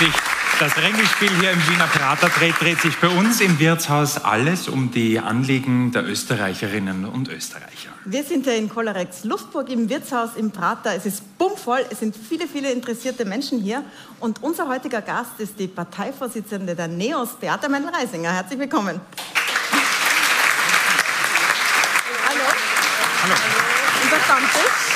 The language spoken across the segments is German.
sich das Rängespiel hier im Wiener Prater dreht, dreht sich bei uns im Wirtshaus alles um die Anliegen der Österreicherinnen und Österreicher. Wir sind ja in Kollerex Luftburg im Wirtshaus im Prater. Es ist bummvoll, es sind viele, viele interessierte Menschen hier. Und unser heutiger Gast ist die Parteivorsitzende der NEOS, Beate Mendel-Reisinger. Herzlich willkommen. Hallo. Hallo. Unser Stammtisch.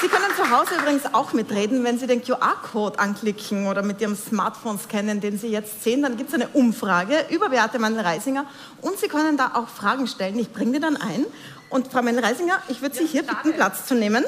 Sie können zu Hause übrigens auch mitreden, wenn Sie den QR-Code anklicken oder mit Ihrem Smartphone scannen, den Sie jetzt sehen. Dann gibt es eine Umfrage über Beate Mandel-Reisinger und Sie können da auch Fragen stellen. Ich bringe die dann ein. Und Frau Mandel-Reisinger, ich würde Sie hier bitten, Platz zu nehmen.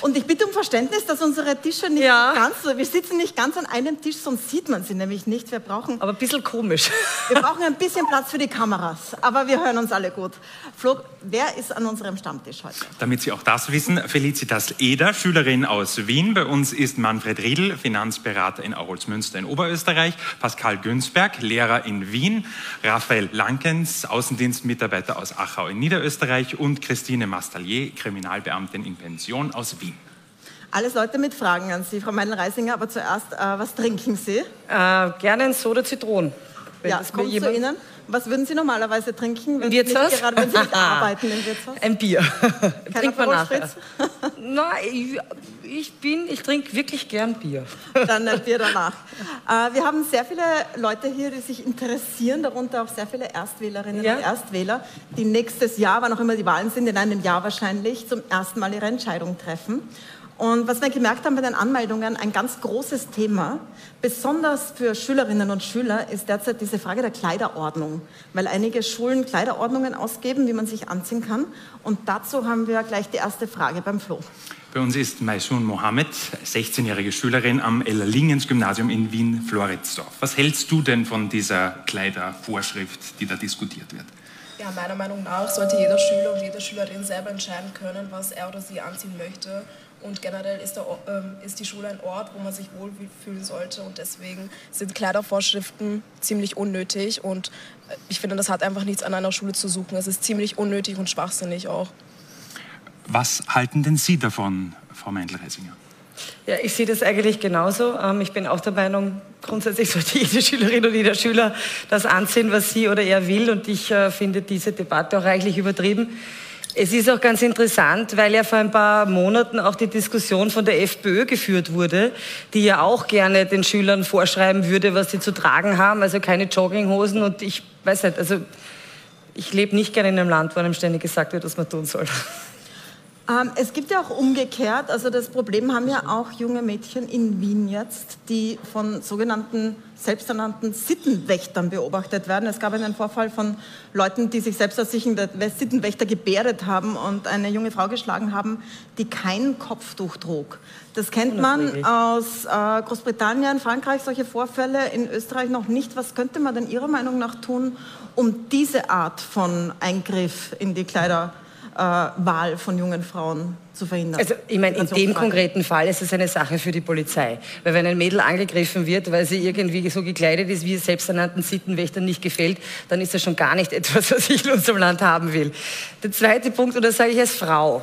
Und ich bitte um Verständnis, dass unsere Tische nicht Ja. ganz, wir sitzen nicht ganz an einem Tisch, sonst sieht man sie nämlich nicht. Wir brauchen Aber ein bisschen komisch. wir brauchen ein bisschen Platz für die Kameras, aber wir hören uns alle gut. Flo, wer ist an unserem Stammtisch heute? Damit Sie auch das wissen, Felicitas Eder, Schülerin aus Wien. Bei uns ist Manfred Riedl, Finanzberater in Aurolsmünster in Oberösterreich. Pascal Günzberg, Lehrer in Wien. Raphael Lankens, Außendienstmitarbeiter aus Achau in Niederösterreich. Und Christine Mastalier, Kriminalbeamtin in Pension aus Wien. Alles Leute mit Fragen an Sie, Frau Meindl-Reisinger, aber zuerst, äh, was trinken Sie? Äh, gerne ein Soda Zitronen. Ja, das kommt zu jemand- Ihnen. Was würden Sie normalerweise trinken, wenn Sie nicht, gerade wenn Sie nicht arbeiten im Wirtshaus? Ein Bier. Trinkt man nachher. Nein, ich, ich bin, ich trinke wirklich gern Bier. Dann ein Bier danach. Äh, wir haben sehr viele Leute hier, die sich interessieren, darunter auch sehr viele Erstwählerinnen Ja. und Erstwähler, die nächstes Jahr, wann auch immer die Wahlen sind, in einem Jahr wahrscheinlich, zum ersten Mal ihre Entscheidung treffen. Und was wir gemerkt haben bei den Anmeldungen, ein ganz großes Thema, besonders für Schülerinnen und Schüler, ist derzeit diese Frage der Kleiderordnung, weil einige Schulen Kleiderordnungen ausgeben, wie man sich anziehen kann. Und dazu haben wir gleich die erste Frage beim Flo. Bei uns ist Maisun Mohammed, 16-jährige Schülerin am Ellerlingens-Gymnasium in Wien-Floridsdorf. Was hältst du denn von dieser Kleidervorschrift, die da diskutiert wird? Ja, meiner Meinung nach sollte jeder Schüler und jede Schülerin selber entscheiden können, was er oder sie anziehen möchte. Und generell ist, der, ähm, ist die Schule ein Ort, wo man sich wohlfühlen sollte. Und deswegen sind Kleidervorschriften ziemlich unnötig. Und äh, ich finde, das hat einfach nichts an einer Schule zu suchen. Es ist ziemlich unnötig und schwachsinnig auch. Was halten denn Sie davon, Frau Meindl-Reisinger? Ja, ich sehe das eigentlich genauso. Ähm, Ich bin auch der Meinung, grundsätzlich sollte jede Schülerin und jeder Schüler das anziehen, was sie oder er will. Und ich äh, finde diese Debatte auch reichlich übertrieben. Es ist auch ganz interessant, weil ja vor ein paar Monaten auch die Diskussion von der FPÖ geführt wurde, die ja auch gerne den Schülern vorschreiben würde, was sie zu tragen haben, also keine Jogginghosen. Und ich weiß nicht, also ich lebe nicht gerne in einem Land, wo einem ständig gesagt wird, was man tun soll. Ähm, es gibt ja auch umgekehrt, also das Problem haben ja auch junge Mädchen in Wien jetzt, die von sogenannten selbsternannten Sittenwächtern beobachtet werden. Es gab einen Vorfall von Leuten, die sich selbst als Sittenwächter gebärdet haben und eine junge Frau geschlagen haben, die kein Kopftuch trug. Das kennt man aus äh, Großbritannien, Frankreich, solche Vorfälle, in Österreich noch nicht. Was könnte man denn Ihrer Meinung nach tun, um diese Art von Eingriff in die Kleiderwahl von jungen Frauen zu verhindern? Also ich meine, in dem konkreten Fall ist es eine Sache für die Polizei. Weil wenn ein Mädel angegriffen wird, weil sie irgendwie so gekleidet ist, wie es selbsternannten Sittenwächtern nicht gefällt, dann ist das schon gar nicht etwas, was ich in unserem Land haben will. Der zweite Punkt, und das sage ich als Frau,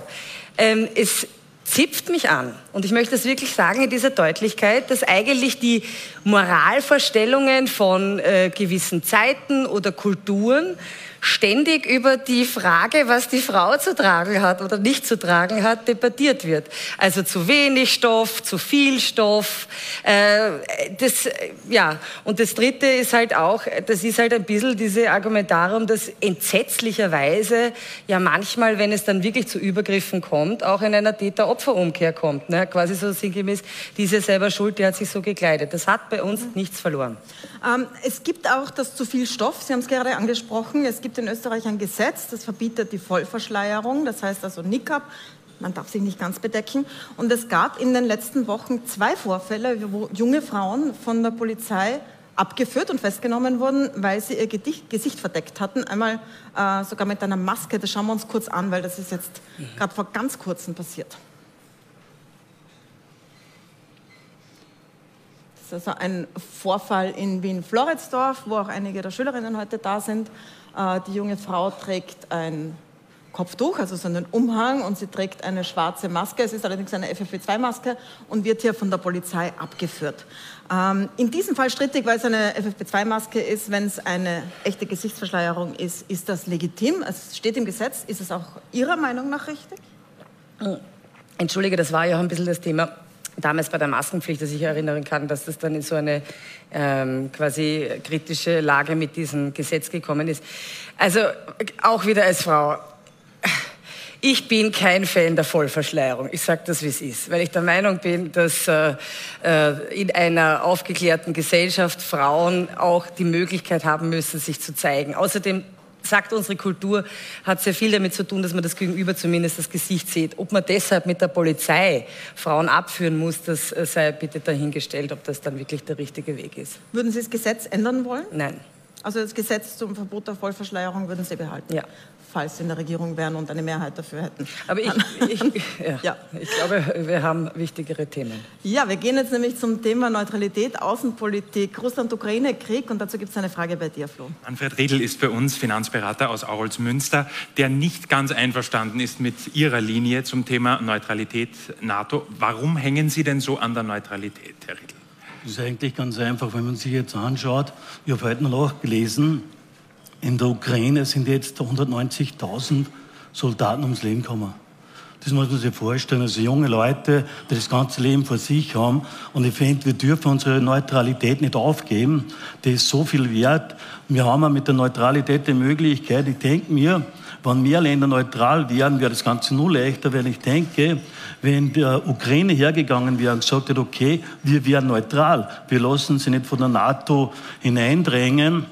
ähm, es zipft mich an. Und ich möchte das wirklich sagen in dieser Deutlichkeit, dass eigentlich die Moralvorstellungen von äh, gewissen Zeiten oder Kulturen ständig über die Frage, was die Frau zu tragen hat oder nicht zu tragen hat, debattiert wird. Also zu wenig Stoff, zu viel Stoff. Äh, das, äh, ja. Und das Dritte ist halt auch, das ist halt ein bisschen diese Argumentarum, dass entsetzlicherweise ja manchmal, wenn es dann wirklich zu Übergriffen kommt, auch in einer Täter-Opfer-Umkehr kommt. Ne? Quasi so sinngemäß, die ist ja selber schuld, die hat sich so gekleidet. Das hat bei uns nichts verloren. Ähm, es gibt auch das zu viel Stoff. Sie haben es gerade angesprochen. Es gibt in Österreich ein Gesetz, das verbietet die Vollverschleierung. Das heißt also Niqab. Man darf sich nicht ganz bedecken. Und es gab in den letzten Wochen zwei Vorfälle, wo junge Frauen von der Polizei abgeführt und festgenommen wurden, weil sie ihr Gedicht, Gesicht verdeckt hatten. Einmal äh, sogar mit einer Maske. Das schauen wir uns kurz an, weil das ist jetzt gerade vor ganz kurzem passiert. Also ein Vorfall in Wien-Floridsdorf, wo auch einige der Schülerinnen heute da sind. Äh, Die junge Frau trägt ein Kopftuch, also so einen Umhang und sie trägt eine schwarze Maske. Es ist allerdings eine FFP2-Maske und wird hier von der Polizei abgeführt. Ähm, in diesem Fall strittig, weil es eine FFP2-Maske ist, wenn es eine echte Gesichtsverschleierung ist, ist das legitim. Es steht im Gesetz. Ist es auch Ihrer Meinung nach richtig? Entschuldige, das war ja auch ein bisschen das Thema damals bei der Maskenpflicht, dass ich erinnern kann, dass das dann in so eine ähm, quasi kritische Lage mit diesem Gesetz gekommen ist. Also auch wieder als Frau. Ich bin kein Fan der Vollverschleierung. Ich sage das, wie es ist, weil ich der Meinung bin, dass äh, äh, in einer aufgeklärten Gesellschaft Frauen auch die Möglichkeit haben müssen, sich zu zeigen. Außerdem sagt unsere Kultur, hat sehr viel damit zu tun, dass man das Gegenüber zumindest das Gesicht sieht. Ob man deshalb mit der Polizei Frauen abführen muss, das äh, sei bitte dahingestellt, ob das dann wirklich der richtige Weg ist. Würden Sie das Gesetz ändern wollen? Nein. Also das Gesetz zum Verbot der Vollverschleierung würden Sie behalten? Ja falls Sie in der Regierung wären und eine Mehrheit dafür hätten. Aber ich, ich, ja, ja. ich glaube, wir haben wichtigere Themen. Ja, wir gehen jetzt nämlich zum Thema Neutralität, Außenpolitik, Russland-Ukraine-Krieg und dazu gibt es eine Frage bei dir, Flo. Manfred Riedl ist bei uns Finanzberater aus Aurolsmünster, der nicht ganz einverstanden ist mit Ihrer Linie zum Thema Neutralität NATO. Warum hängen Sie denn so an der Neutralität, Herr Riedl? Das ist eigentlich ganz einfach, wenn man sich jetzt anschaut. Ich habe heute noch gelesen, in der Ukraine sind jetzt 190.000 Soldaten ums Leben gekommen. Das muss man sich vorstellen. Also junge Leute, die das ganze Leben vor sich haben. Und ich finde, wir dürfen unsere Neutralität nicht aufgeben. Die ist so viel wert. Wir haben mit der Neutralität die Möglichkeit, ich denke mir, wenn mehr Länder neutral wären, wäre das Ganze nur leichter, weil ich denke, wenn die Ukraine hergegangen wäre und gesagt hätte, okay, wir wären neutral, wir lassen sie nicht von der NATO hineindrängen,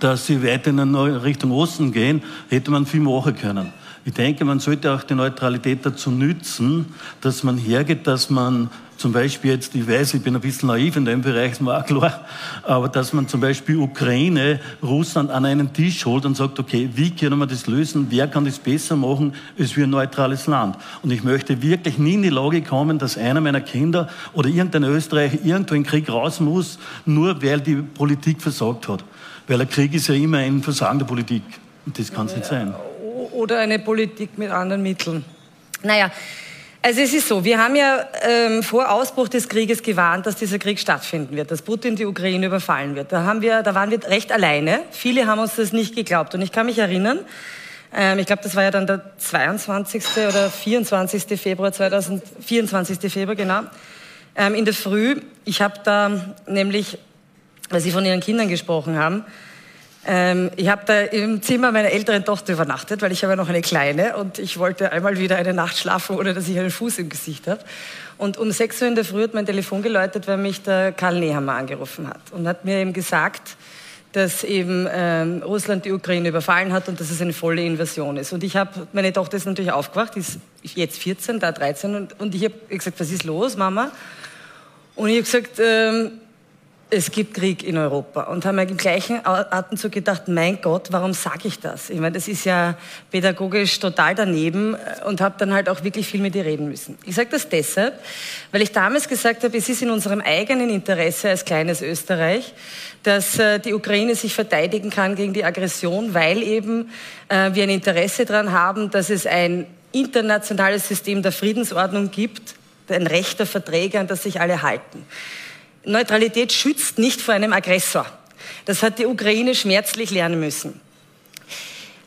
dass sie weiter in Richtung Osten gehen, hätte man viel machen können. Ich denke, man sollte auch die Neutralität dazu nützen, dass man hergeht, dass man zum Beispiel jetzt, ich weiß, ich bin ein bisschen naiv in dem Bereich, ist mir auch klar, aber dass man zum Beispiel Ukraine, Russland an einen Tisch holt und sagt, okay, wie können wir das lösen? Wer kann das besser machen als wir ein neutrales Land? Und ich möchte wirklich nie in die Lage kommen, dass einer meiner Kinder oder irgendein Österreicher irgendwo in den Krieg raus muss, nur weil die Politik versagt hat. Weil ein Krieg ist ja immer ein Versagen der Politik. Und das kann es nicht sein. Oder eine Politik mit anderen Mitteln. Naja, also es ist so, wir haben ja ähm, vor Ausbruch des Krieges gewarnt, dass dieser Krieg stattfinden wird, dass Putin die Ukraine überfallen wird. Da, haben wir, da waren wir recht alleine. Viele haben uns das nicht geglaubt. Und ich kann mich erinnern, ähm, ich glaube, das war ja dann der 22. oder 24. Februar 2024. Februar, genau. Ähm, in der Früh, ich habe da nämlich weil Sie von Ihren Kindern gesprochen haben. Ähm, ich habe da im Zimmer meiner älteren Tochter übernachtet, weil ich habe ja noch eine kleine und ich wollte einmal wieder eine Nacht schlafen, ohne dass ich einen Fuß im Gesicht habe. Und um 6 Uhr in der Früh hat mein Telefon geläutet, weil mich der Karl Nehammer angerufen hat und hat mir eben gesagt, dass eben ähm, Russland die Ukraine überfallen hat und dass es eine volle Invasion ist. Und ich habe, meine Tochter ist natürlich aufgewacht, die ist jetzt 14, da 13 und, und ich habe gesagt, was ist los, Mama? Und ich habe gesagt, ähm, es gibt Krieg in Europa und haben im gleichen Atemzug gedacht, mein Gott, warum sage ich das? Ich meine, das ist ja pädagogisch total daneben äh, und habe dann halt auch wirklich viel mit ihr reden müssen. Ich sage das deshalb, weil ich damals gesagt habe, es ist in unserem eigenen Interesse als kleines Österreich, dass äh, die Ukraine sich verteidigen kann gegen die Aggression, weil eben äh, wir ein Interesse daran haben, dass es ein internationales System der Friedensordnung gibt, ein Recht der Verträge, an das sich alle halten. Neutralität schützt nicht vor einem Aggressor. Das hat die Ukraine schmerzlich lernen müssen.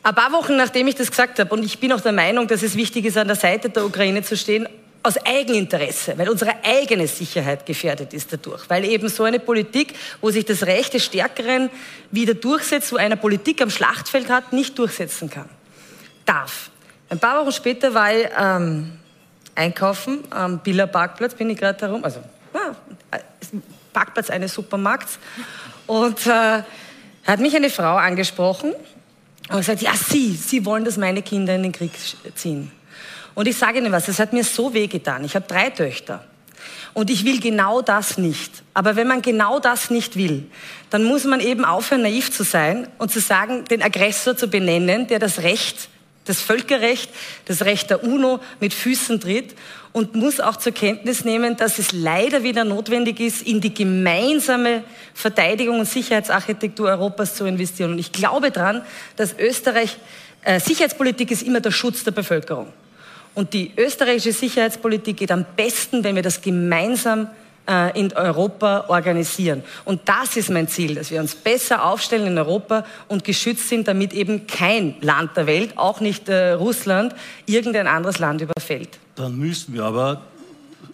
Ein paar Wochen nachdem ich das gesagt habe, und ich bin auch der Meinung, dass es wichtig ist, an der Seite der Ukraine zu stehen, aus Eigeninteresse, weil unsere eigene Sicherheit gefährdet ist dadurch, weil eben so eine Politik, wo sich das Recht des Stärkeren wieder durchsetzt, wo einer Politik am Schlachtfeld hat, nicht durchsetzen kann. Darf. Ein paar Wochen später war ich ähm, einkaufen am Biller Parkplatz, bin ich gerade herum, also ja, Parkplatz eines Supermarkts. Und äh, hat mich eine Frau angesprochen und gesagt, ja, Sie, Sie wollen, dass meine Kinder in den Krieg ziehen. Und ich sage Ihnen was, das hat mir so wehgetan. Ich habe drei Töchter. Und ich will genau das nicht. Aber wenn man genau das nicht will, dann muss man eben aufhören, naiv zu sein und zu sagen, den Aggressor zu benennen, der das Recht das Völkerrecht, das Recht der UNO mit Füßen tritt und muss auch zur Kenntnis nehmen, dass es leider wieder notwendig ist, in die gemeinsame Verteidigung und Sicherheitsarchitektur Europas zu investieren. Und ich glaube daran, dass Österreich, äh, Sicherheitspolitik ist immer der Schutz der Bevölkerung. Und die österreichische Sicherheitspolitik geht am besten, wenn wir das gemeinsam in Europa organisieren. Und das ist mein Ziel, dass wir uns besser aufstellen in Europa und geschützt sind, damit eben kein Land der Welt, auch nicht äh, Russland, irgendein anderes Land überfällt. Dann müssen wir aber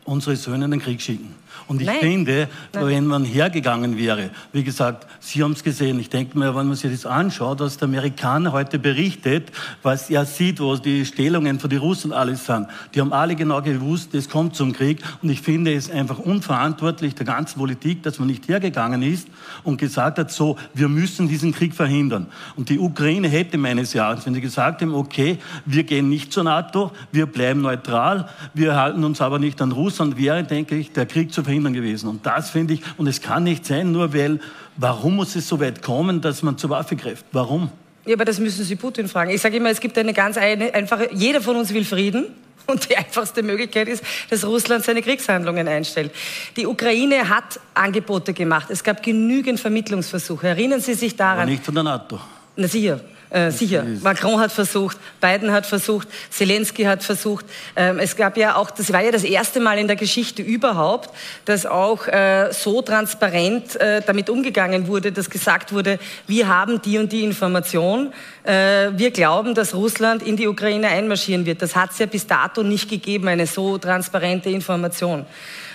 unsere Söhne in den Krieg schicken. Und ich Nein. finde, Nein. wenn man hergegangen wäre, wie gesagt, Sie haben es gesehen, ich denke mir, wenn man sich das anschaut, was der Amerikaner heute berichtet, was er sieht, wo die Stellungen von den Russen alles sind, die haben alle genau gewusst, es kommt zum Krieg. Und ich finde es einfach unverantwortlich der ganzen Politik, dass man nicht hergegangen ist und gesagt hat, so, wir müssen diesen Krieg verhindern. Und die Ukraine hätte meines Erachtens, wenn sie gesagt haben, okay, wir gehen nicht zur NATO, wir bleiben neutral, wir halten uns aber nicht an Russland, wäre, denke ich, der Krieg zu verhindern verhindern gewesen. Und das finde ich, und es kann nicht sein, nur weil, warum muss es so weit kommen, dass man zur Waffe greift? Warum? Ja, aber das müssen Sie Putin fragen. Ich sage immer, es gibt eine ganz eine, einfache, jeder von uns will Frieden. Und die einfachste Möglichkeit ist, dass Russland seine Kriegshandlungen einstellt. Die Ukraine hat Angebote gemacht. Es gab genügend Vermittlungsversuche. Erinnern Sie sich daran? Aber nicht von der NATO. Na sicher. Äh, sicher. Macron hat versucht, Biden hat versucht, Zelensky hat versucht. Ähm, es gab ja auch, das war ja das erste Mal in der Geschichte überhaupt, dass auch äh, so transparent äh, damit umgegangen wurde, dass gesagt wurde, wir haben die und die Information. Äh, wir glauben, dass Russland in die Ukraine einmarschieren wird. Das hat es ja bis dato nicht gegeben, eine so transparente Information.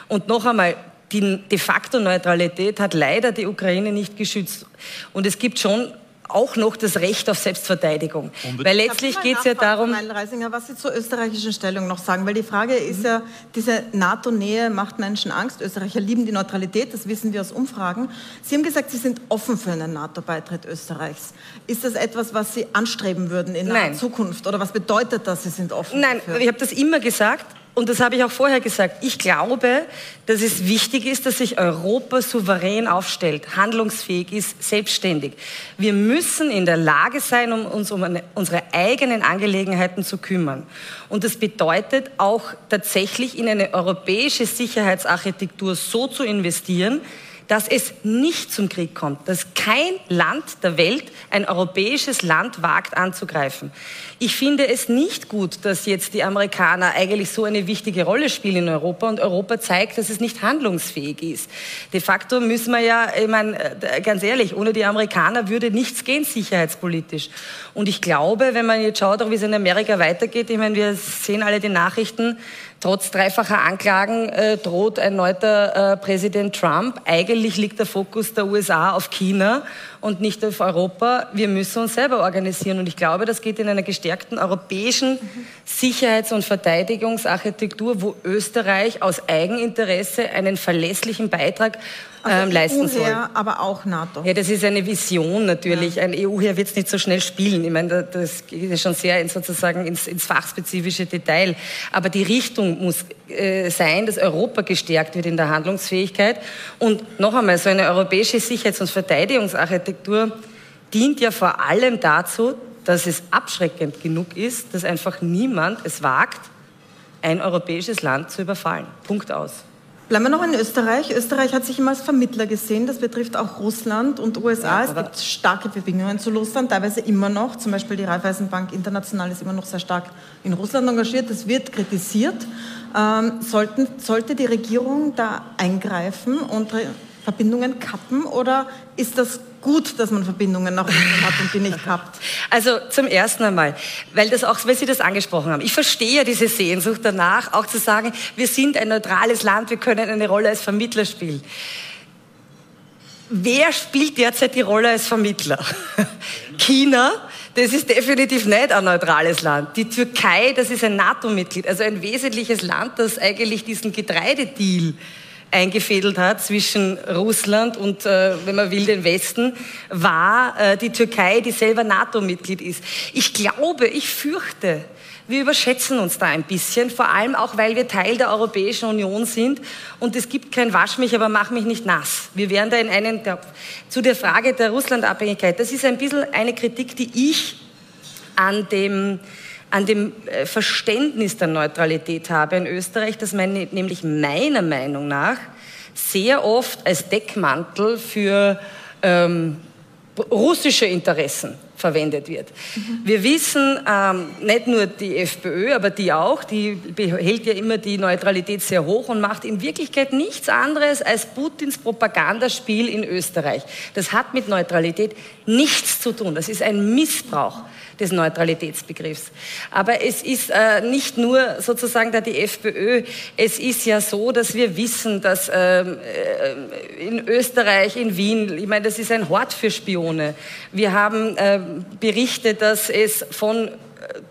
Und noch einmal, die de facto Neutralität hat leider die Ukraine nicht geschützt. Und es gibt schon auch noch das Recht auf Selbstverteidigung. Unbedingt. Weil letztlich geht es ja darum. Reisinger, was Sie zur österreichischen Stellung noch sagen, weil die Frage ist ja, diese NATO-Nähe macht Menschen Angst. Österreicher lieben die Neutralität, das wissen wir aus Umfragen. Sie haben gesagt, Sie sind offen für einen NATO-Beitritt Österreichs. Ist das etwas, was Sie anstreben würden in der Zukunft? Oder was bedeutet das, Sie sind offen? Nein, dafür? ich habe das immer gesagt und das habe ich auch vorher gesagt, ich glaube, dass es wichtig ist, dass sich Europa souverän aufstellt, handlungsfähig ist, selbstständig. Wir müssen in der Lage sein, um uns um unsere eigenen Angelegenheiten zu kümmern. Und das bedeutet auch tatsächlich in eine europäische Sicherheitsarchitektur so zu investieren, dass es nicht zum Krieg kommt, dass kein Land der Welt ein europäisches Land wagt anzugreifen. Ich finde es nicht gut, dass jetzt die Amerikaner eigentlich so eine wichtige Rolle spielen in Europa und Europa zeigt, dass es nicht handlungsfähig ist. De facto müssen wir ja, ich meine, äh, ganz ehrlich, ohne die Amerikaner würde nichts gehen sicherheitspolitisch. Und ich glaube, wenn man jetzt schaut, auch wie es in Amerika weitergeht, ich meine, wir sehen alle die Nachrichten, Trotz dreifacher Anklagen äh, droht ein neuer äh, Präsident Trump. Eigentlich liegt der Fokus der USA auf China und nicht auf Europa. Wir müssen uns selber organisieren. Und ich glaube, das geht in einer gestärkten europäischen Sicherheits- und Verteidigungsarchitektur, wo Österreich aus Eigeninteresse einen verlässlichen Beitrag also ähm, leisten soll. Aber auch NATO. Ja, das ist eine Vision natürlich. Ja. Ein EU-Heer wird es nicht so schnell spielen. Ich meine, das geht schon sehr in, sozusagen ins, ins fachspezifische Detail. Aber die Richtung muss sein, dass Europa gestärkt wird in der Handlungsfähigkeit. Und noch einmal, so eine europäische Sicherheits- und Verteidigungsarchitektur Architektur dient ja vor allem dazu, dass es abschreckend genug ist, dass einfach niemand es wagt, ein europäisches Land zu überfallen. Punkt aus. Bleiben wir noch in Österreich. Österreich hat sich immer als Vermittler gesehen. Das betrifft auch Russland und USA. Ja, es gibt starke Verbindungen zu Russland, teilweise immer noch. Zum Beispiel die Raiffeisenbank International ist immer noch sehr stark in Russland engagiert. Das wird kritisiert. Ähm, sollten, sollte die Regierung da eingreifen und Verbindungen kappen oder ist das gut, dass man Verbindungen nach Russland hat und die nicht kappt? Also zum ersten einmal, weil, das auch, weil Sie das angesprochen haben. Ich verstehe ja diese Sehnsucht danach, auch zu sagen, wir sind ein neutrales Land, wir können eine Rolle als Vermittler spielen. Wer spielt derzeit die Rolle als Vermittler? China, das ist definitiv nicht ein neutrales Land. Die Türkei, das ist ein NATO-Mitglied, also ein wesentliches Land, das eigentlich diesen Getreidedeal eingefädelt hat zwischen Russland und, äh, wenn man will, den Westen, war äh, die Türkei, die selber NATO-Mitglied ist. Ich glaube, ich fürchte, wir überschätzen uns da ein bisschen, vor allem auch, weil wir Teil der Europäischen Union sind. Und es gibt kein Wasch mich, aber mach mich nicht nass. Wir wären da in einen, der, zu der Frage der Russlandabhängigkeit, das ist ein bisschen eine Kritik, die ich an dem an dem äh, Verständnis der Neutralität habe in Österreich, dass man nämlich meiner Meinung nach sehr oft als Deckmantel für ähm, russische Interessen verwendet wird. Wir wissen, ähm, nicht nur die FPÖ, aber die auch, die behält ja immer die Neutralität sehr hoch und macht in Wirklichkeit nichts anderes als Putins Propagandaspiel in Österreich. Das hat mit Neutralität nichts zu tun. Das ist ein Missbrauch des Neutralitätsbegriffs. Aber es ist äh, nicht nur sozusagen da die FPÖ, es ist ja so, dass wir wissen, dass ähm, äh, in Österreich, in Wien, ich meine, das ist ein Hort für Spione. Wir haben äh, Berichte, dass es von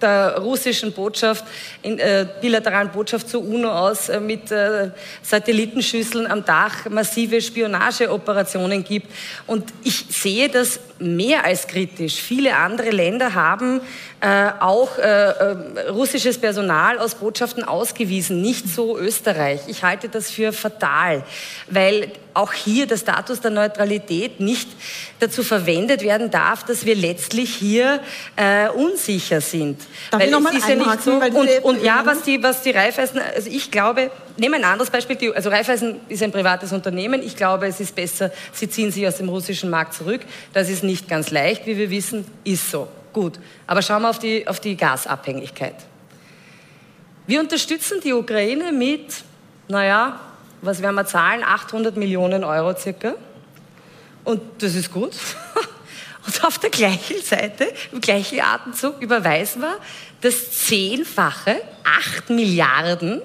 der russischen Botschaft, in, äh, bilateralen Botschaft zur UNO aus äh, mit äh, Satellitenschüsseln am Dach massive Spionageoperationen gibt. Und ich sehe das mehr als kritisch. Viele andere Länder haben äh, auch äh, äh, russisches Personal aus Botschaften ausgewiesen, nicht so Österreich. Ich halte das für fatal, weil auch hier der Status der Neutralität nicht dazu verwendet werden darf, dass wir letztlich hier äh, unsicher sind. Darf weil ich noch mal ist ja so, und, und ja, was die, was die Raiffeisen, also ich glaube, nehme ein anderes Beispiel, also Raiffeisen ist ein privates Unternehmen, ich glaube, es ist besser, sie ziehen sich aus dem russischen Markt zurück. Das ist nicht ganz leicht, wie wir wissen, ist so. Gut, aber schauen wir auf die, auf die Gasabhängigkeit. Wir unterstützen die Ukraine mit, naja, was werden wir zahlen? 800 Millionen Euro circa. Und das ist gut. Und auf der gleichen Seite, im gleichen Atemzug überweisen wir das Zehnfache, 8 Milliarden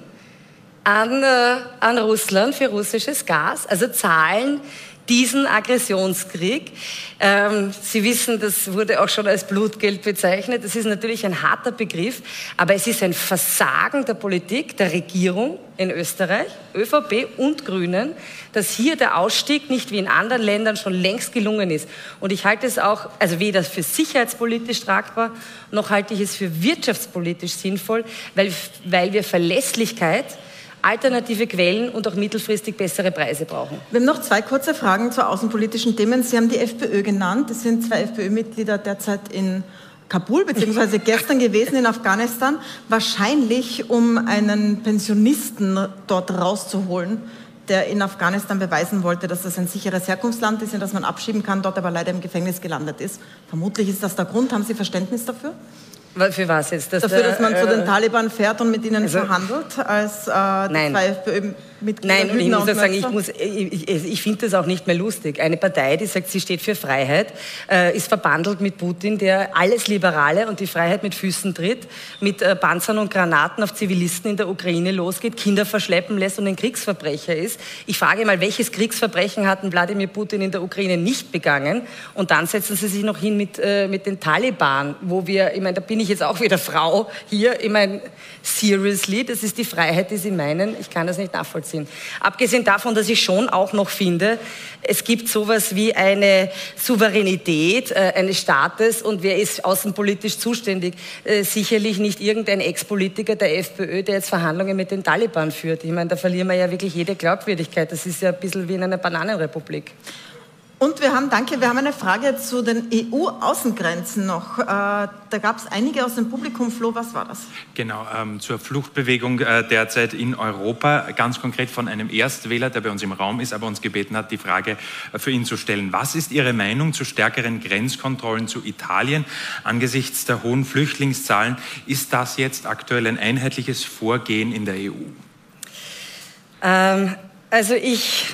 an, äh, an Russland für russisches Gas. Also zahlen diesen Aggressionskrieg. Ähm, Sie wissen, das wurde auch schon als Blutgeld bezeichnet. Das ist natürlich ein harter Begriff, aber es ist ein Versagen der Politik, der Regierung in Österreich, ÖVP und Grünen, dass hier der Ausstieg nicht wie in anderen Ländern schon längst gelungen ist. Und ich halte es auch, also weder für sicherheitspolitisch tragbar, noch halte ich es für wirtschaftspolitisch sinnvoll, weil, weil wir Verlässlichkeit alternative Quellen und auch mittelfristig bessere Preise brauchen. Wir haben noch zwei kurze Fragen zu außenpolitischen Themen. Sie haben die FPÖ genannt. Es sind zwei FPÖ-Mitglieder derzeit in Kabul beziehungsweise gestern gewesen in Afghanistan, wahrscheinlich um einen Pensionisten dort rauszuholen, der in Afghanistan beweisen wollte, dass das ein sicheres Herkunftsland ist und dass man abschieben kann, dort aber leider im Gefängnis gelandet ist. Vermutlich ist das der Grund. Haben Sie Verständnis dafür? Für was jetzt? Dass Dafür, dass man äh, zu den Taliban fährt und mit ihnen also, verhandelt, als äh, nein. zwei Mitglieder Nein, und ich muss auch sagen, ich, muss, ich, ich finde das auch nicht mehr lustig. Eine Partei, die sagt, sie steht für Freiheit, äh, ist verbandelt mit Putin, der alles Liberale und die Freiheit mit Füßen tritt, mit äh, Panzern und Granaten auf Zivilisten in der Ukraine losgeht, Kinder verschleppen lässt und ein Kriegsverbrecher ist. Ich frage mal, welches Kriegsverbrechen hat Wladimir Putin in der Ukraine nicht begangen? Und dann setzen sie sich noch hin mit, äh, mit den Taliban, wo wir, ich meine, da bin ich jetzt auch wieder Frau hier, ich meine, seriously, das ist die Freiheit, die sie meinen. Ich kann das nicht nachvollziehen sind. Abgesehen davon, dass ich schon auch noch finde, es gibt sowas wie eine Souveränität äh, eines Staates und wer ist außenpolitisch zuständig? Äh, sicherlich nicht irgendein Ex-Politiker der FPÖ, der jetzt Verhandlungen mit den Taliban führt. Ich meine, da verlieren wir ja wirklich jede Glaubwürdigkeit. Das ist ja ein bisschen wie in einer Bananenrepublik. Und wir haben, danke, wir haben eine Frage zu den EU-Außengrenzen noch. Äh, da gab es einige aus dem Publikum. Flo, was war das? Genau, ähm, zur Fluchtbewegung äh, derzeit in Europa. Ganz konkret von einem Erstwähler, der bei uns im Raum ist, aber uns gebeten hat, die Frage äh, für ihn zu stellen. Was ist Ihre Meinung zu stärkeren Grenzkontrollen zu Italien angesichts der hohen Flüchtlingszahlen? Ist das jetzt aktuell ein einheitliches Vorgehen in der EU? Ähm, also ich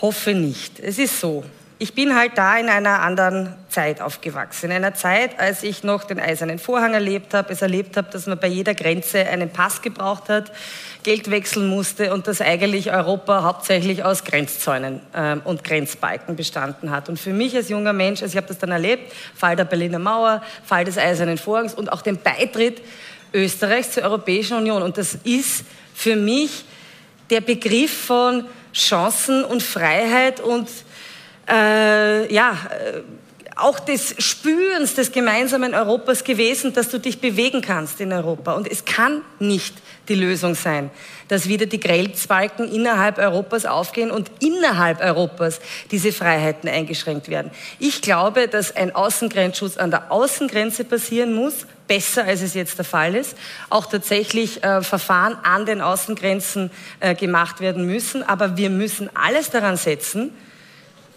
hoffe nicht. Es ist so. Ich bin halt da in einer anderen Zeit aufgewachsen. In einer Zeit, als ich noch den Eisernen Vorhang erlebt habe, es erlebt habe, dass man bei jeder Grenze einen Pass gebraucht hat, Geld wechseln musste und dass eigentlich Europa hauptsächlich aus Grenzzäunen äh, und Grenzbalken bestanden hat. Und für mich als junger Mensch, also ich habe das dann erlebt, Fall der Berliner Mauer, Fall des Eisernen Vorhangs und auch den Beitritt Österreichs zur Europäischen Union. Und das ist für mich der Begriff von Chancen und Freiheit und äh, ja, äh, auch des Spürens des gemeinsamen Europas gewesen, dass du dich bewegen kannst in Europa. Und es kann nicht die Lösung sein, dass wieder die Grenzbalken innerhalb Europas aufgehen und innerhalb Europas diese Freiheiten eingeschränkt werden. Ich glaube, dass ein Außengrenzschutz an der Außengrenze passieren muss, besser als es jetzt der Fall ist. Auch tatsächlich äh, Verfahren an den Außengrenzen äh, gemacht werden müssen. Aber wir müssen alles daran setzen,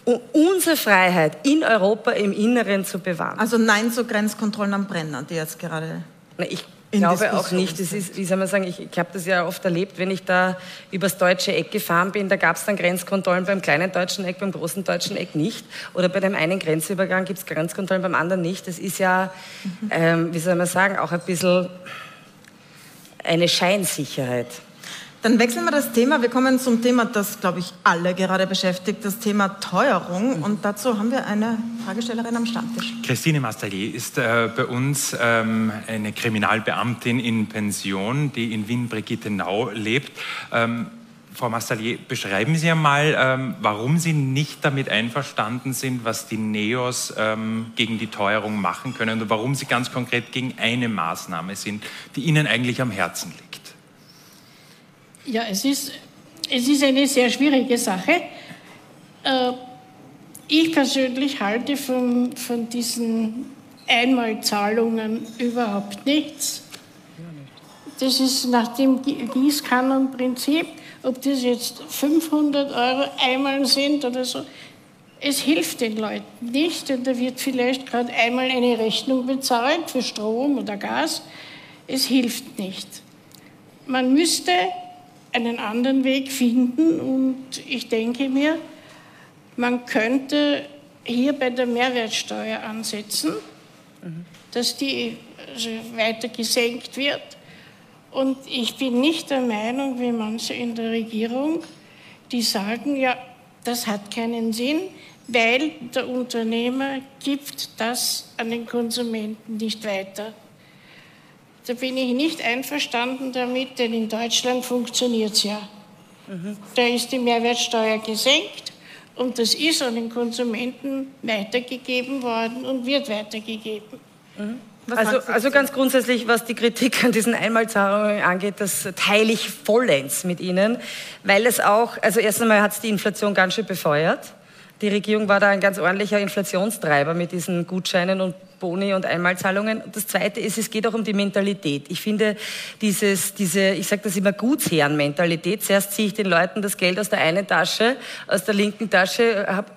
um unsere Freiheit in Europa im Inneren zu bewahren. Also Nein zu Grenzkontrollen am Brenner, die jetzt gerade. Ich ich glaube auch nicht. Das ist, wie soll man sagen, ich, ich habe das ja oft erlebt, wenn ich da übers deutsche Eck gefahren bin, da gab es dann Grenzkontrollen beim kleinen deutschen Eck, beim großen deutschen Eck nicht. Oder bei dem einen Grenzübergang gibt es Grenzkontrollen, beim anderen nicht. Das ist ja, mhm. ähm, wie soll man sagen, auch ein bisschen eine Scheinsicherheit. Dann wechseln wir das Thema. Wir kommen zum Thema, das, glaube ich, alle gerade beschäftigt, das Thema Teuerung. Und dazu haben wir eine Fragestellerin am Stammtisch. Christine Mastallier ist äh, bei uns ähm, eine Kriminalbeamtin in Pension, die in Wien-Brigittenau lebt. Ähm, Frau Mastallier, beschreiben Sie einmal, ähm, warum Sie nicht damit einverstanden sind, was die NEOS ähm, gegen die Teuerung machen können und warum Sie ganz konkret gegen eine Maßnahme sind, die Ihnen eigentlich am Herzen liegt. Ja, es ist, es ist eine sehr schwierige Sache. Äh, ich persönlich halte von, von diesen Einmalzahlungen überhaupt nichts. Das ist nach dem Gießkannenprinzip, ob das jetzt 500 Euro einmal sind oder so. Es hilft den Leuten nicht und da wird vielleicht gerade einmal eine Rechnung bezahlt für Strom oder Gas. Es hilft nicht. Man müsste einen anderen Weg finden. Und ich denke mir, man könnte hier bei der Mehrwertsteuer ansetzen, dass die also weiter gesenkt wird. Und ich bin nicht der Meinung, wie manche in der Regierung, die sagen, ja, das hat keinen Sinn, weil der Unternehmer gibt das an den Konsumenten nicht weiter. Da bin ich nicht einverstanden damit, denn in Deutschland funktioniert es ja. Mhm. Da ist die Mehrwertsteuer gesenkt und das ist an den Konsumenten weitergegeben worden und wird weitergegeben. Mhm. Also, also ganz grundsätzlich, was die Kritik an diesen Einmalzahlungen angeht, das teile ich vollends mit Ihnen, weil es auch, also erst einmal hat es die Inflation ganz schön befeuert. Die Regierung war da ein ganz ordentlicher Inflationstreiber mit diesen Gutscheinen und Boni und Einmalzahlungen. Das Zweite ist, es geht auch um die Mentalität. Ich finde dieses, diese, ich sage das immer Gutsherren-Mentalität. Zuerst ziehe ich den Leuten das Geld aus der einen Tasche, aus der linken Tasche, hab,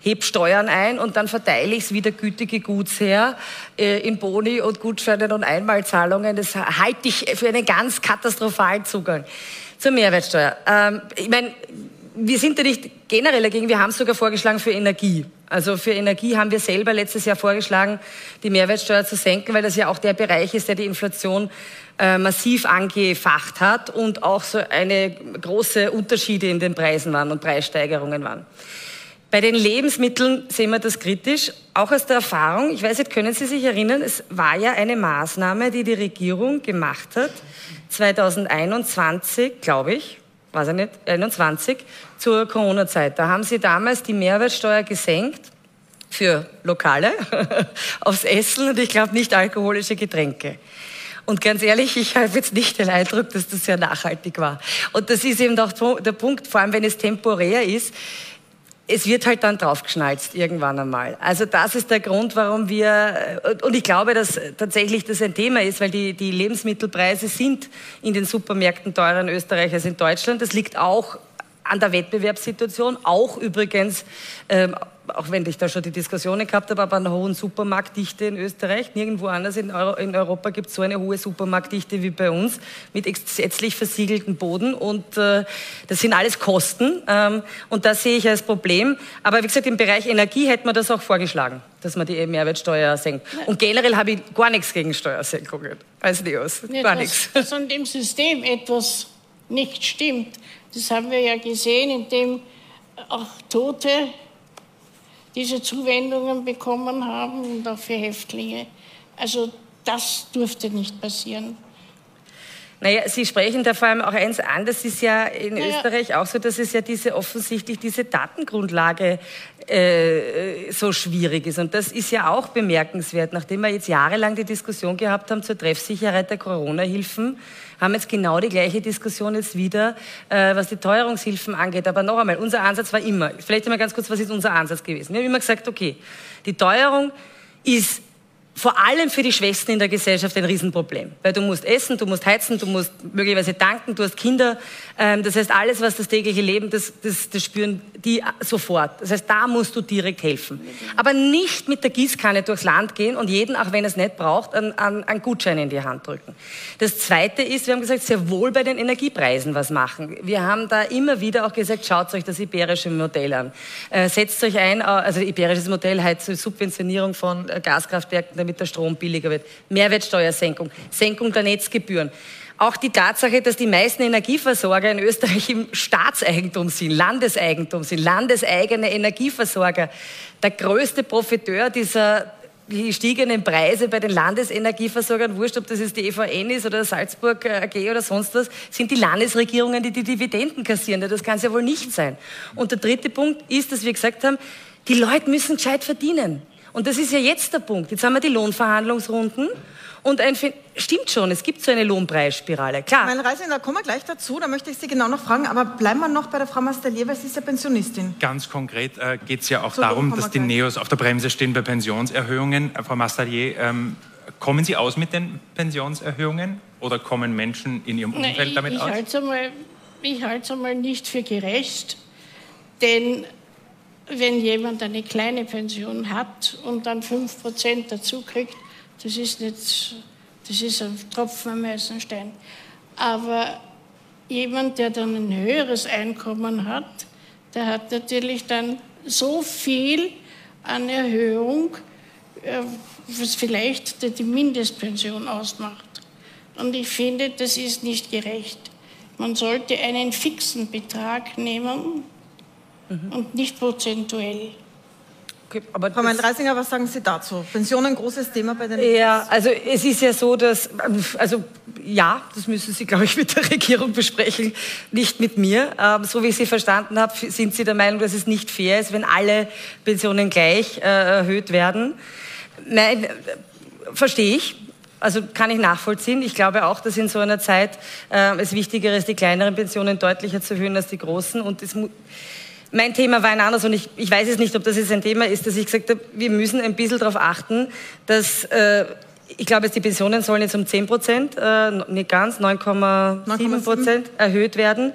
heb Steuern ein und dann verteile ich es wie der gütige Gutsherr äh, in Boni und Gutscheinen und Einmalzahlungen. Das halte ich für einen ganz katastrophalen Zugang zur Mehrwertsteuer. Ähm, ich meine, wir sind da nicht generell dagegen, wir haben es sogar vorgeschlagen für Energie. Also für Energie haben wir selber letztes Jahr vorgeschlagen, die Mehrwertsteuer zu senken, weil das ja auch der Bereich ist, der die Inflation äh, massiv angefacht hat und auch so eine große Unterschiede in den Preisen waren und Preissteigerungen waren. Bei den Lebensmitteln sehen wir das kritisch, auch aus der Erfahrung. Ich weiß nicht, können Sie sich erinnern, es war ja eine Maßnahme, die die Regierung gemacht hat, 2021, glaube ich, weiß ich nicht, 21, zur Corona-Zeit. Da haben sie damals die Mehrwertsteuer gesenkt für Lokale aufs Essen und ich glaube nicht alkoholische Getränke. Und ganz ehrlich, ich habe jetzt nicht den Eindruck, dass das sehr nachhaltig war. Und das ist eben auch der Punkt, vor allem wenn es temporär ist es wird halt dann draufgeschnalzt irgendwann einmal. Also das ist der Grund, warum wir, und ich glaube, dass tatsächlich das ein Thema ist, weil die, die Lebensmittelpreise sind in den Supermärkten teurer in Österreich als in Deutschland. Das liegt auch an der Wettbewerbssituation, auch übrigens ähm, auch wenn ich da schon die Diskussionen gehabt habe, aber einer hohen Supermarktdichte in Österreich. Nirgendwo anders in, Euro, in Europa gibt es so eine hohe Supermarktdichte wie bei uns mit gesetzlich versiegeltem Boden. Und äh, das sind alles Kosten. Ähm, und das sehe ich als Problem. Aber wie gesagt, im Bereich Energie hätte man das auch vorgeschlagen, dass man die Mehrwertsteuer senkt. Und generell habe ich gar nichts gegen Steuersenkungen als Neos. Ja, gar nichts. Dass an dem System etwas nicht stimmt, das haben wir ja gesehen, indem auch Tote diese Zuwendungen bekommen haben und auch für Häftlinge. Also das durfte nicht passieren. Naja, Sie sprechen da vor allem auch eins an, das ist ja in naja. Österreich auch so, dass es ja diese offensichtlich diese Datengrundlage äh, so schwierig ist. Und das ist ja auch bemerkenswert. Nachdem wir jetzt jahrelang die Diskussion gehabt haben zur Treffsicherheit der Corona-Hilfen, haben jetzt genau die gleiche Diskussion jetzt wieder, äh, was die Teuerungshilfen angeht. Aber noch einmal, unser Ansatz war immer, vielleicht einmal ganz kurz, was ist unser Ansatz gewesen? Wir haben immer gesagt, okay, die Teuerung ist vor allem für die Schwächsten in der Gesellschaft ein Riesenproblem. Weil du musst essen, du musst heizen, du musst möglicherweise tanken, du hast Kinder. Ähm, das heißt, alles, was das tägliche Leben, das, das, das spüren die sofort. Das heißt, da musst du direkt helfen. Aber nicht mit der Gießkanne durchs Land gehen und jeden, auch wenn er es nicht braucht, einen, einen Gutschein in die Hand drücken. Das Zweite ist, wir haben gesagt, sehr wohl bei den Energiepreisen was machen. Wir haben da immer wieder auch gesagt, schaut euch das iberische Modell an. Äh, setzt euch ein, äh, also iberisches Modell heißt Subventionierung von äh, Gaskraftwerken, damit der Strom billiger wird. Mehrwertsteuersenkung, Senkung der Netzgebühren. Auch die Tatsache, dass die meisten Energieversorger in Österreich im Staatseigentum sind, Landeseigentum sind, landeseigene Energieversorger. Der größte Profiteur dieser gestiegenen Preise bei den Landesenergieversorgern, wurscht, ob das jetzt die EVN ist oder Salzburg AG oder sonst was, sind die Landesregierungen, die die Dividenden kassieren. Das kann es ja wohl nicht sein. Und der dritte Punkt ist, dass wir gesagt haben, die Leute müssen gescheit verdienen. Und das ist ja jetzt der Punkt. Jetzt haben wir die Lohnverhandlungsrunden. Und ein, stimmt schon, es gibt so eine Lohnpreisspirale, klar. Meine Reise, da kommen wir gleich dazu, da möchte ich Sie genau noch fragen, aber bleiben wir noch bei der Frau Masterier, weil sie ist ja Pensionistin. Ganz konkret äh, geht es ja auch so, darum, dass die Neos auf der Bremse stehen bei Pensionserhöhungen. Äh, Frau Masterier, ähm, kommen Sie aus mit den Pensionserhöhungen oder kommen Menschen in Ihrem Umfeld Nein, ich, damit ich aus? ich halte es einmal nicht für gerecht, denn wenn jemand eine kleine Pension hat und dann 5% dazu kriegt, das ist nicht, das ist ein Tropfen am heißen Stein. Aber jemand, der dann ein höheres Einkommen hat, der hat natürlich dann so viel an Erhöhung, äh, was vielleicht die Mindestpension ausmacht. Und ich finde, das ist nicht gerecht. Man sollte einen fixen Betrag nehmen, mhm. und nicht prozentuell. Okay, aber Frau Meindreisinger, was sagen Sie dazu? Pensionen, großes Thema bei den... Ja, also es ist ja so, dass, also ja, das müssen Sie, glaube ich, mit der Regierung besprechen, nicht mit mir. Ähm, so wie ich Sie verstanden habe, sind Sie der Meinung, dass es nicht fair ist, wenn alle Pensionen gleich äh, erhöht werden. Nein, äh, verstehe ich. Also kann ich nachvollziehen. Ich glaube auch, dass in so einer Zeit äh, es wichtiger ist, die kleineren Pensionen deutlicher zu erhöhen als die großen. Und es mein Thema war ein anderes und ich, ich weiß es nicht, ob das jetzt ein Thema ist, dass ich gesagt habe, wir müssen ein bisschen darauf achten, dass äh, ich glaube, die Pensionen sollen jetzt um 10 Prozent, äh, nicht ganz, 9,7 Prozent erhöht werden.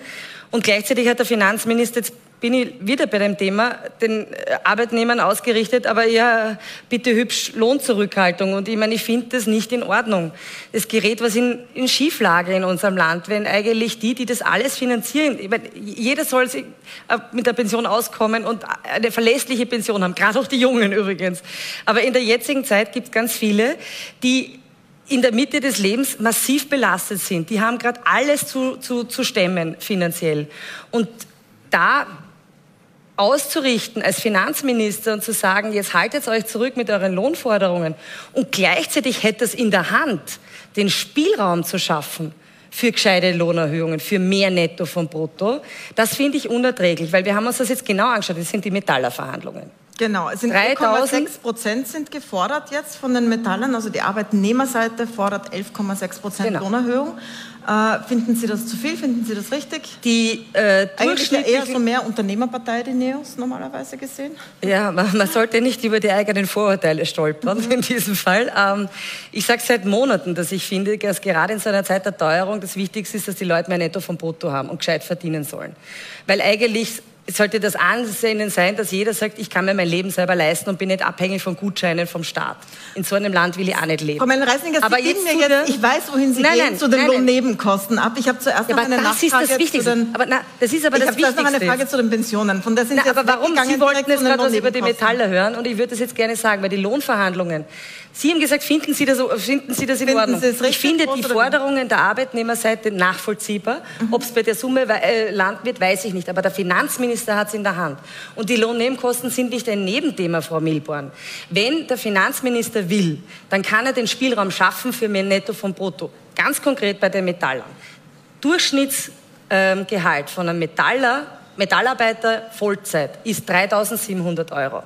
Und gleichzeitig hat der Finanzminister jetzt bin ich wieder bei dem Thema, den äh, Arbeitnehmern ausgerichtet, aber ja, bitte hübsch Lohnzurückhaltung. Und ich meine, ich finde das nicht in Ordnung. Es gerät was in, in Schieflage in unserem Land, wenn eigentlich die, die das alles finanzieren, ich meine, jeder soll sich äh, mit der Pension auskommen und eine verlässliche Pension haben, gerade auch die Jungen übrigens. Aber in der jetzigen Zeit gibt es ganz viele, die in der Mitte des Lebens massiv belastet sind. Die haben gerade alles zu, zu, zu stemmen finanziell. Und da auszurichten als Finanzminister und zu sagen, jetzt haltet euch zurück mit euren Lohnforderungen. Und gleichzeitig hätte es in der Hand, den Spielraum zu schaffen für gescheite Lohnerhöhungen, für mehr Netto vom Brutto, das finde ich unerträglich, weil wir haben uns das jetzt genau angeschaut, das sind die Metallerverhandlungen. Genau, es sind 11,6 Prozent sind gefordert jetzt von den Metallern, also die Arbeitnehmerseite fordert 11,6 Prozent genau. Lohnerhöhung. Äh, finden Sie das zu viel? Finden Sie das richtig? Die äh, Eigentlich eher so mehr Unternehmerpartei, die NEOS normalerweise gesehen. Ja, man, man sollte nicht über die eigenen Vorurteile stolpern mhm. in diesem Fall. Ähm, ich sage seit Monaten, dass ich finde, dass gerade in so einer Zeit der Teuerung das Wichtigste ist, dass die Leute mehr Netto vom Brutto haben und gescheit verdienen sollen. Weil eigentlich sollte das Ansehen sein, dass jeder sagt, ich kann mir mein Leben selber leisten und bin nicht abhängig von Gutscheinen vom Staat. In so einem Land will ich auch nicht leben. Frau Reisinger, aber jetzt, mir jetzt, ich weiß, wohin Sie nein, gehen, nein, zu den Lohnnebenkosten ab. Ich habe zuerst ja, noch eine das Nachfrage ist das Wichtigste. zu den... Aber na, das ist aber ich das Wichtigste. noch eine Frage zu den Pensionen. Von der sind na, aber warum? Sie wollten jetzt gerade was über die Metaller hören und ich würde das jetzt gerne sagen, weil die Lohnverhandlungen Sie haben gesagt, finden Sie das, finden Sie das in finden Ordnung? Ich finde die Forderungen der Arbeitnehmerseite nachvollziehbar. Mhm. Ob es bei der Summe äh, landen wird, weiß ich nicht. Aber der Finanzminister hat es in der Hand. Und die Lohnnebenkosten sind nicht ein Nebenthema, Frau Milborn. Wenn der Finanzminister will, dann kann er den Spielraum schaffen für mehr Netto vom Brutto. ganz konkret bei den Metallern. Durchschnittsgehalt von einem Metaller, Metallarbeiter Vollzeit ist 3.700 Euro.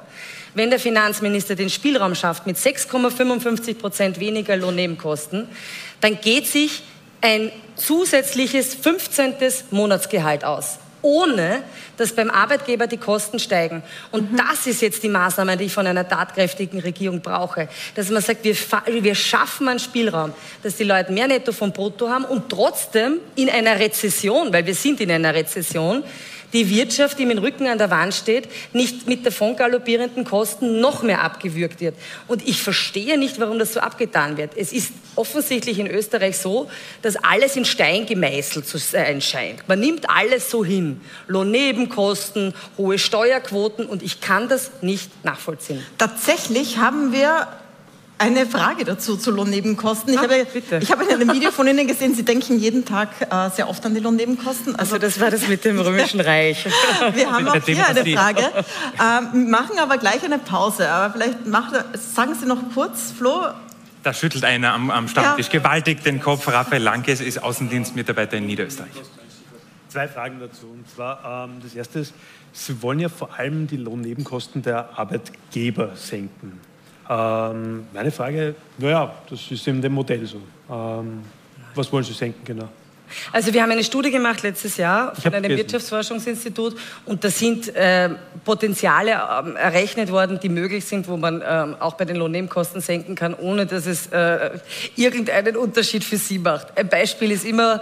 Wenn der Finanzminister den Spielraum schafft mit 6,55 Prozent weniger Lohnnebenkosten, dann geht sich ein zusätzliches 15. Monatsgehalt aus ohne dass beim Arbeitgeber die Kosten steigen. Und mhm. das ist jetzt die Maßnahme, die ich von einer tatkräftigen Regierung brauche. Dass man sagt, wir, wir schaffen einen Spielraum, dass die Leute mehr Netto vom Brutto haben und trotzdem in einer Rezession, weil wir sind in einer Rezession, die Wirtschaft, die mit dem Rücken an der Wand steht, nicht mit davon galoppierenden Kosten noch mehr abgewürgt wird. Und ich verstehe nicht, warum das so abgetan wird. Es ist offensichtlich in Österreich so, dass alles in Stein gemeißelt zu sein scheint. Man nimmt alles so hin. Lohnnebenkosten, hohe Steuerquoten und ich kann das nicht nachvollziehen. Tatsächlich haben wir eine Frage dazu zu Lohnnebenkosten. Ich, ah, habe, ich habe in einem Video von Ihnen gesehen, Sie denken jeden Tag äh, sehr oft an die Lohnnebenkosten. Also, also das war das mit dem Römischen Reich. Wir haben auch hier eine Frage, ähm, machen aber gleich eine Pause. Aber vielleicht macht, sagen Sie noch kurz, Flo. Da schüttelt einer am, am Stammtisch ja. gewaltig den Kopf. Raphael Lankes ist Außendienstmitarbeiter in Niederösterreich. Zwei Fragen dazu. Und zwar, ähm, das erste ist, Sie wollen ja vor allem die Lohnnebenkosten der Arbeitgeber senken. Ähm, meine Frage, naja, das ist in dem Modell so. Ähm, was wollen Sie senken genau? Also wir haben eine Studie gemacht letztes Jahr von einem gelesen. Wirtschaftsforschungsinstitut und da sind äh, Potenziale äh, errechnet worden, die möglich sind, wo man äh, auch bei den Lohnnebenkosten senken kann, ohne dass es äh, irgendeinen Unterschied für Sie macht. Ein Beispiel ist immer,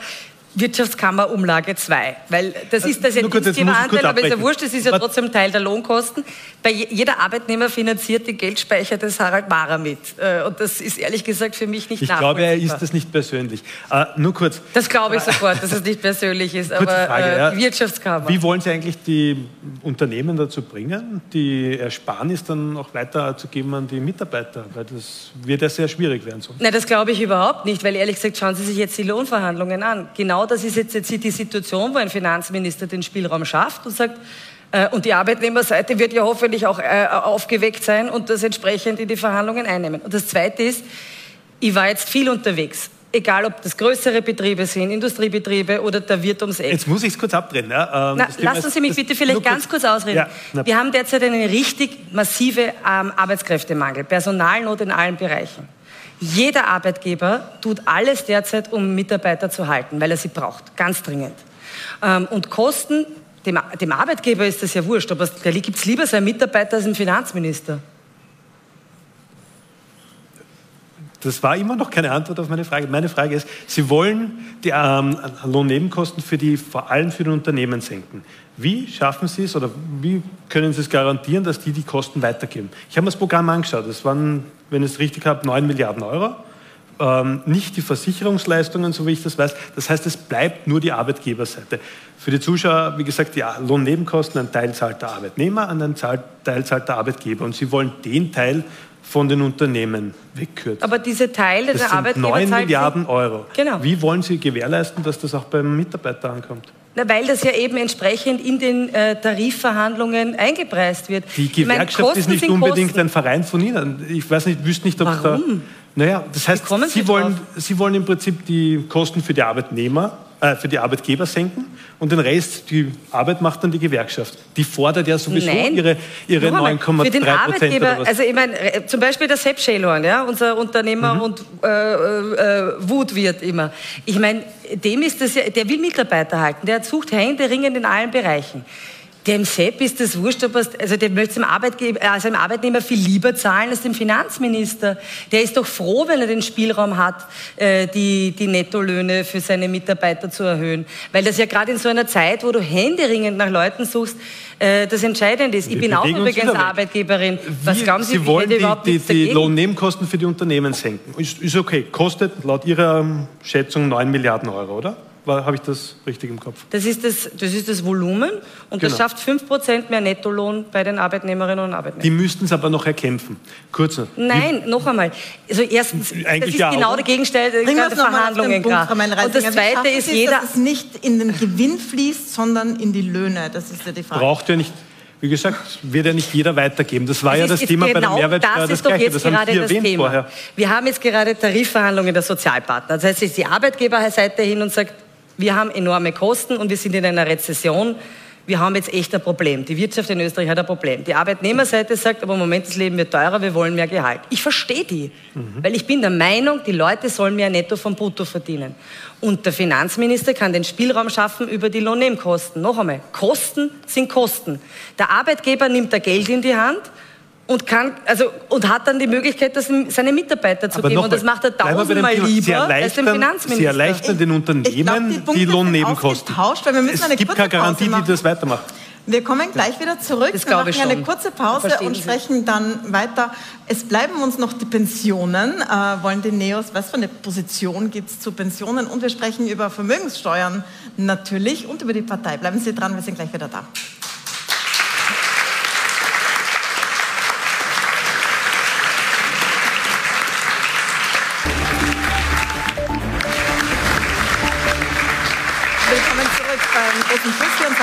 Wirtschaftskammer Umlage 2, weil das ist das ja Dienstgeberanteil, aber ist ja wurscht, das ist ja trotzdem Teil der Lohnkosten. Bei jeder Arbeitnehmer finanziert den Geldspeicher des Harald Mara mit äh, und das ist ehrlich gesagt für mich nicht Ich glaube, er ist das nicht persönlich. Uh, nur kurz. Das glaube ich sofort, dass es nicht persönlich ist, aber Frage, äh, die Wirtschaftskammer. Wie wollen Sie eigentlich die Unternehmen dazu bringen, die Ersparnis dann auch weiterzugeben an die Mitarbeiter? Weil das wird ja sehr schwierig werden sonst. Nein, das glaube ich überhaupt nicht, weil ehrlich gesagt, schauen Sie sich jetzt die Lohnverhandlungen an. Genau genau das ist jetzt, jetzt die Situation, wo ein Finanzminister den Spielraum schafft und sagt, äh, und die Arbeitnehmerseite wird ja hoffentlich auch äh, aufgeweckt sein und das entsprechend in die Verhandlungen einnehmen. Und das Zweite ist, ich war jetzt viel unterwegs. Egal, ob das größere Betriebe sind, Industriebetriebe oder der Wirt ums Eck. Jetzt muss ich es kurz abdrehen. Ja? Ähm, Na, lassen Sie mich bitte vielleicht ganz kurz ausreden. Ja, Wir haben derzeit einen richtig massiven ähm, Arbeitskräftemangel, Personalnot in allen Bereichen. Jeder Arbeitgeber tut alles derzeit, um Mitarbeiter zu halten, weil er sie braucht, ganz dringend. Ähm, und Kosten, dem, Arbeitgeber ist das ja wurscht, aber da gibt es lieber seinen Mitarbeiter als einen Finanzminister. Das war immer noch keine Antwort auf meine Frage. Meine Frage ist, Sie wollen die ähm, Lohnnebenkosten für die, vor allem für die Unternehmen senken. Wie schaffen Sie es oder wie können Sie es garantieren, dass die die Kosten weitergeben? Ich habe mir das Programm angeschaut. Das waren, wenn ich es richtig habe, 9 Milliarden Euro. Ähm, nicht die Versicherungsleistungen, so wie ich das weiß. Das heißt, es bleibt nur die Arbeitgeberseite. Für die Zuschauer, wie gesagt, die Lohnnebenkosten, ein Teil zahlt der Arbeitnehmer, ein Teil zahlt der Arbeitgeber. Und Sie wollen den Teil von den Unternehmen wegkürzen. Aber diese Teile das der Arbeitgeber 9 Milliarden Euro. Genau. Wie wollen Sie gewährleisten, dass das auch beim Mitarbeiter ankommt? Na, weil das ja eben entsprechend in den äh, Tarifverhandlungen eingepreist wird. Die Gewerkschaft meine, ist nicht unbedingt Kosten. ein Verein von Ihnen. Ich weiß nicht, wüsste nicht, ob Warum? da. Naja, das heißt, Sie, Sie wollen, Sie wollen im Prinzip die Kosten für die Arbeitnehmer äh, für die Arbeitgeber senken und den Rest, die Arbeit macht dann die Gewerkschaft. Die fordert ja sowieso Nein. ihre, ihre 9,3 Prozent. Also ich meine, äh, zum Beispiel der Sepp Schelorn, ja, unser Unternehmer mhm. und äh, äh, Wutwirt immer. Ich meine, dem ist das ja, der will Mitarbeiter halten, der sucht händeringend in allen Bereichen. Dem Sepp ist das wurscht, ob also der möchte dem, Arbeitgeber, also dem Arbeitnehmer viel lieber zahlen als dem Finanzminister. Der ist doch froh, wenn er den Spielraum hat, äh, die, die Nettolöhne für seine Mitarbeiter zu erhöhen. Weil das ja gerade in so einer Zeit, wo du händeringend nach Leuten suchst, äh, das Entscheidende ist. Ich bin auch übrigens Arbeitgeberin. Was glauben Sie, Sie wollen die, die, die Lohnnebenkosten für die Unternehmen senken. Ist, ist okay, kostet laut Ihrer Schätzung 9 Milliarden Euro, oder? Habe ich das richtig im Kopf? Das ist das, das, ist das Volumen und genau. das schafft 5% mehr Nettolohn bei den Arbeitnehmerinnen und Arbeitnehmern. Die müssten es aber noch erkämpfen. Noch. Nein, Wie? noch einmal. Also erstens, Eigentlich das ist ja genau auch. der Gegenstand der Verhandlungen. Punkt, und das Zweite ist, jeder... Dass es nicht in den Gewinn fließt, sondern in die Löhne. Das ist ja die Frage. Braucht ja nicht Wie gesagt, wird ja nicht jeder weitergeben. Das war Es ja ist- das ist Thema bei der genau Mehrwertsteuer das das ist doch Gleiche. jetzt Das gerade das Thema. vorher. Wir haben jetzt gerade Tarifverhandlungen der Sozialpartner. Das heißt, es ist die Arbeitgeberseite hin und sagt, wir haben enorme Kosten und wir sind in einer Rezession. Wir haben jetzt echt ein Problem. Die Wirtschaft in Österreich hat ein Problem. Die Arbeitnehmerseite sagt, aber im Moment das Leben wird teurer, wir wollen mehr Gehalt. Ich verstehe die, weil ich bin der Meinung, die Leute sollen mehr Netto vom Brutto verdienen. Und der Finanzminister kann den Spielraum schaffen über die Lohnnebenkosten. Noch einmal, Kosten sind Kosten. Der Arbeitgeber nimmt da Geld in die Hand und kann, also, und hat dann die Möglichkeit, das seine Mitarbeiter zu Aber geben. Und das macht er tausendmal. Sie lieber als dem Finanzminister. Sie erleichtern den Unternehmen Ich glaub, die die, Lohnnebenkosten. weil wir müssen es eine gibt keine Garantie, Pause die das weitermacht. Wir kommen gleich wieder zurück. Das wir machen ich eine kurze Pause Verstehen und Sie. sprechen dann weiter. Es bleiben uns noch die Pensionen. Äh, wollen die Neos, was für eine Position gibt es zu Pensionen? Und wir sprechen über Vermögenssteuern natürlich und über die Partei. Bleiben Sie dran, wir sind gleich wieder da.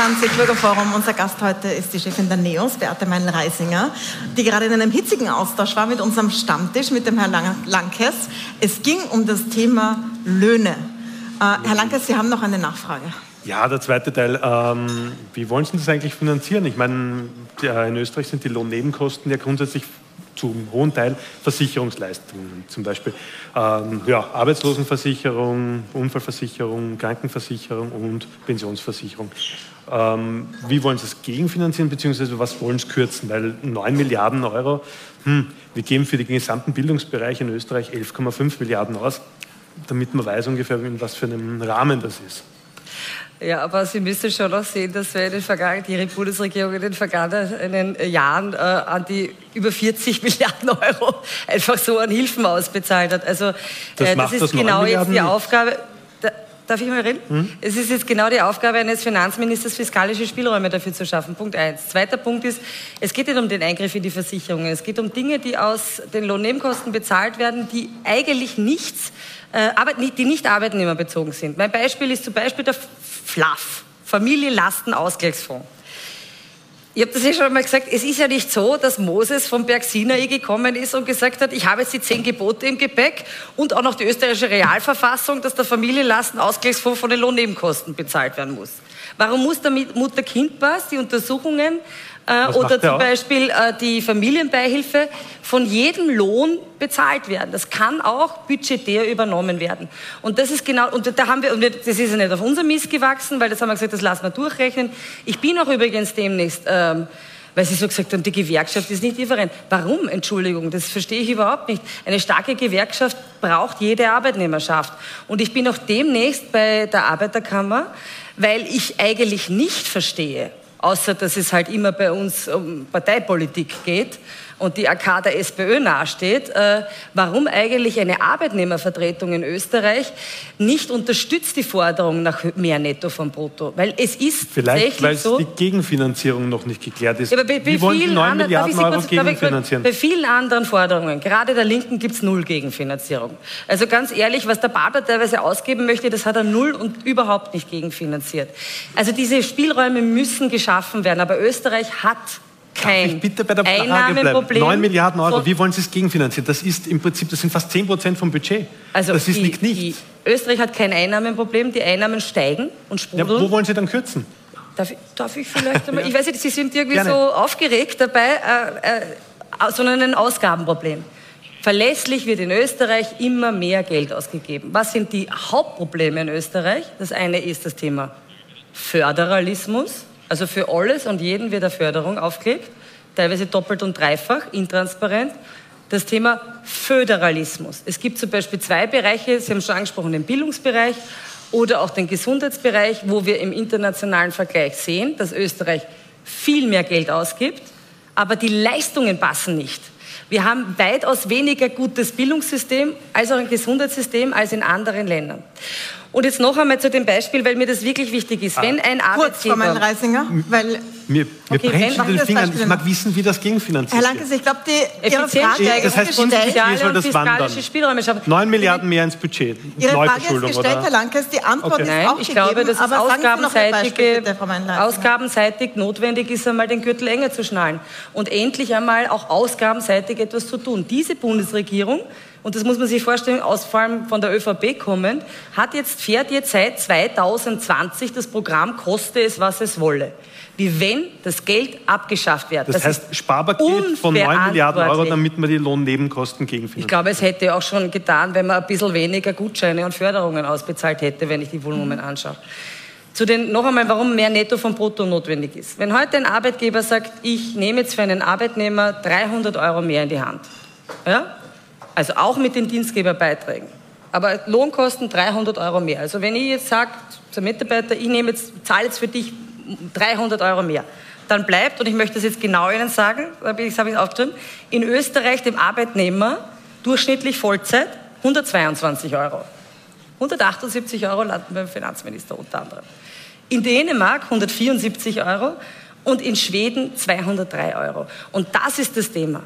2020 Bürgerforum. Unser Gast heute ist die Chefin der NEOS, Beate Meinl-Reisinger, die gerade in einem hitzigen Austausch war mit unserem Stammtisch, mit dem Herrn Lankes. Es ging um das Thema Löhne. Äh, Herr Lankes, Sie haben noch eine Nachfrage. Ja, der zweite Teil. Ähm, wie wollen Sie das eigentlich finanzieren? Ich meine, in Österreich sind die Lohnnebenkosten ja grundsätzlich zum hohen Teil Versicherungsleistungen, zum Beispiel ähm, ja, Arbeitslosenversicherung, Unfallversicherung, Krankenversicherung und Pensionsversicherung. Ähm, wie wollen Sie es gegenfinanzieren, beziehungsweise was wollen Sie kürzen? Weil 9 Milliarden Euro, hm, wir geben für den gesamten Bildungsbereich in Österreich 11,5 Milliarden aus, damit man weiß ungefähr, in was für einem Rahmen das ist. Ja, aber Sie müssen schon auch sehen, dass wir in den vergangenen, die Bundesregierung in den vergangenen Jahren äh, an die über 40 Milliarden Euro einfach so an Hilfen ausbezahlt hat. Also Das äh, das das ist genau 9 jetzt die Milliarden nicht. Darf ich mal reden? Hm? Es ist jetzt genau die Aufgabe eines Finanzministers, fiskalische Spielräume dafür zu schaffen. Punkt eins. Zweiter Punkt ist, es geht nicht um den Eingriff in die Versicherungen. Es geht um Dinge, die aus den Lohnnebenkosten bezahlt werden, die eigentlich nichts, äh, die nicht arbeitnehmerbezogen sind. Mein Beispiel ist zum Beispiel der FLAF, Familienlastenausgleichsfonds. Ich habe das ja schon mal gesagt, es ist ja nicht so, dass Moses vom Berg Sinai gekommen ist und gesagt hat, ich habe jetzt die zehn Gebote im Gepäck und auch noch die österreichische Realverfassung, dass der Familienlastenausgleichsfonds von den Lohnnebenkosten bezahlt werden muss. Warum muss der Mutter-Kind-Pass, die Untersuchungen äh, oder zum? Beispiel äh, die Familienbeihilfe von jedem Lohn bezahlt werden. Das kann auch budgetär übernommen werden. Und das ist genau, und da haben wir, und das ist ja nicht auf unser Mist gewachsen, weil das haben wir gesagt, das lassen wir durchrechnen. Ich bin auch übrigens demnächst, ähm, weil Sie so gesagt haben, die Gewerkschaft ist nicht different. Warum? Entschuldigung, das verstehe ich überhaupt nicht. Eine starke Gewerkschaft braucht jede Arbeitnehmerschaft. Und ich bin auch demnächst bei der Arbeiterkammer, weil ich eigentlich nicht verstehe, außer dass es halt immer bei uns um Parteipolitik geht und die AK der SPÖ nahesteht, äh, warum eigentlich eine Arbeitnehmervertretung in Österreich nicht unterstützt die Forderung nach mehr Netto vom Brutto. Weil es ist Vielleicht, weil so... die Gegenfinanzierung noch nicht geklärt ist. Ja, aber bei, bei Wie wollen die vielen 9 anderen, darf ich Milliarden Euro kurz- gegenfinanzieren? Bei vielen anderen Forderungen, gerade der Linken, gibt es null Gegenfinanzierung. Also ganz ehrlich, was der Bader teilweise ausgeben möchte, das hat er null und überhaupt nicht gegenfinanziert. Also diese Spielräume müssen geschaffen werden, aber Österreich hat kein Ich bitte bei der Frage bleiben. Einnahmenproblem. 9 Milliarden Euro, wie wollen Sie es gegenfinanzieren? Das ist im Prinzip, das sind fast 10 Prozent vom Budget. Also das ist die, nicht nichts. Österreich hat kein Einnahmenproblem, die Einnahmen steigen und Ja, sprudeln. wo wollen Sie dann kürzen? Darf ich, darf ich vielleicht einmal? Ich weiß nicht, Sie sind irgendwie Gerne. so aufgeregt dabei, äh, äh, sondern ein Ausgabenproblem. Verlässlich wird in Österreich immer mehr Geld ausgegeben. Was sind die Hauptprobleme in Österreich? Das eine ist das Thema Föderalismus. Also für alles und jeden wird eine Förderung aufgelegt, teilweise doppelt und dreifach, intransparent. Das Thema Föderalismus. Es gibt zum Beispiel zwei Bereiche, Sie haben schon angesprochen, den Bildungsbereich oder auch den Gesundheitsbereich, wo wir im internationalen Vergleich sehen, dass Österreich viel mehr Geld ausgibt, aber die Leistungen passen nicht. Wir haben weitaus weniger gutes Bildungssystem als auch ein Gesundheitssystem als in anderen Ländern. Und jetzt noch einmal zu dem Beispiel, weil mir das wirklich wichtig ist. Wenn ein Kurz, Frau Arbeitgeber... Meinl-Reisinger, weil Mir, mir Okay, brennt schon den das Fingern. Ich mag wissen, wie das Herr gegenfinanziert Lankes, wird. ich glaube, die Ihre Frage Das heißt, und wie soll soziale das wandern? fiskalische Spielräume schaffen. 9 Milliarden mehr ins Budget. Ihre Frage ist gestellt, oder? Herr Lankes. Die Antwort Okay. ist Nein, auch ich gegeben. glaube, dass es ausgabenseitige, bitte, ausgabenseitig notwendig ist, einmal den Gürtel enger zu schnallen und endlich einmal auch ausgabenseitig etwas zu tun. Diese Bundesregierung, und das muss man sich vorstellen, aus, vor allem von der ÖVP kommend, hat jetzt, fährt jetzt seit 2020 das Programm Koste es, was es wolle. Wie wenn das Geld abgeschafft wird. Das, heißt, Sparpaket von 9 Milliarden Euro, damit man die Lohnnebenkosten Ich gegenfinanziert. glaube, es hätte auch schon getan, wenn man ein bisschen weniger Gutscheine und Förderungen ausbezahlt hätte, wenn ich die Volumen anschaue. Zu den, noch einmal, warum mehr Netto vom Brutto notwendig ist. Wenn heute ein Arbeitgeber sagt, ich nehme jetzt für einen Arbeitnehmer 300 Euro mehr in die Hand, ja? Also auch mit den Dienstgeberbeiträgen, aber Lohnkosten 300 Euro mehr. Also wenn ich jetzt sage zum Mitarbeiter, ich nehme jetzt, zahle jetzt für dich 300 Euro mehr, dann bleibt, und ich möchte das jetzt genau Ihnen sagen, habe ich es aufgeschrieben, in Österreich dem Arbeitnehmer durchschnittlich Vollzeit 122 Euro. 178 Euro landen beim Finanzminister unter anderem. In Dänemark 174 Euro und in Schweden 203 Euro. Und das ist das Thema.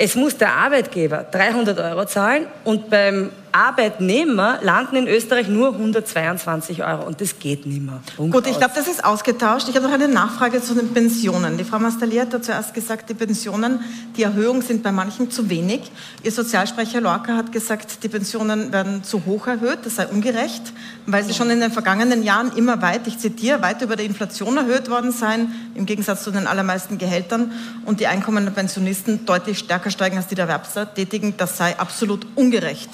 Es muss der Arbeitgeber 300 Euro zahlen und beim Arbeitnehmer landen in Österreich nur 122 Euro. Und das geht nicht mehr. Punkt Gut, ich glaube, das ist ausgetauscht. Ich habe noch eine Nachfrage zu den Pensionen. Die Frau Mastalier hat zuerst gesagt, die Pensionen, die Erhöhung sind bei manchen zu wenig. Ihr Sozialsprecher Lorca hat gesagt, die Pensionen werden zu hoch erhöht, das sei ungerecht, weil sie schon in den vergangenen Jahren immer weit, ich zitiere, weit über der Inflation erhöht worden seien, im Gegensatz zu den allermeisten Gehältern und die Einkommen der Pensionisten deutlich stärker steigen als die der Erwerbstätigen. Das sei absolut ungerecht,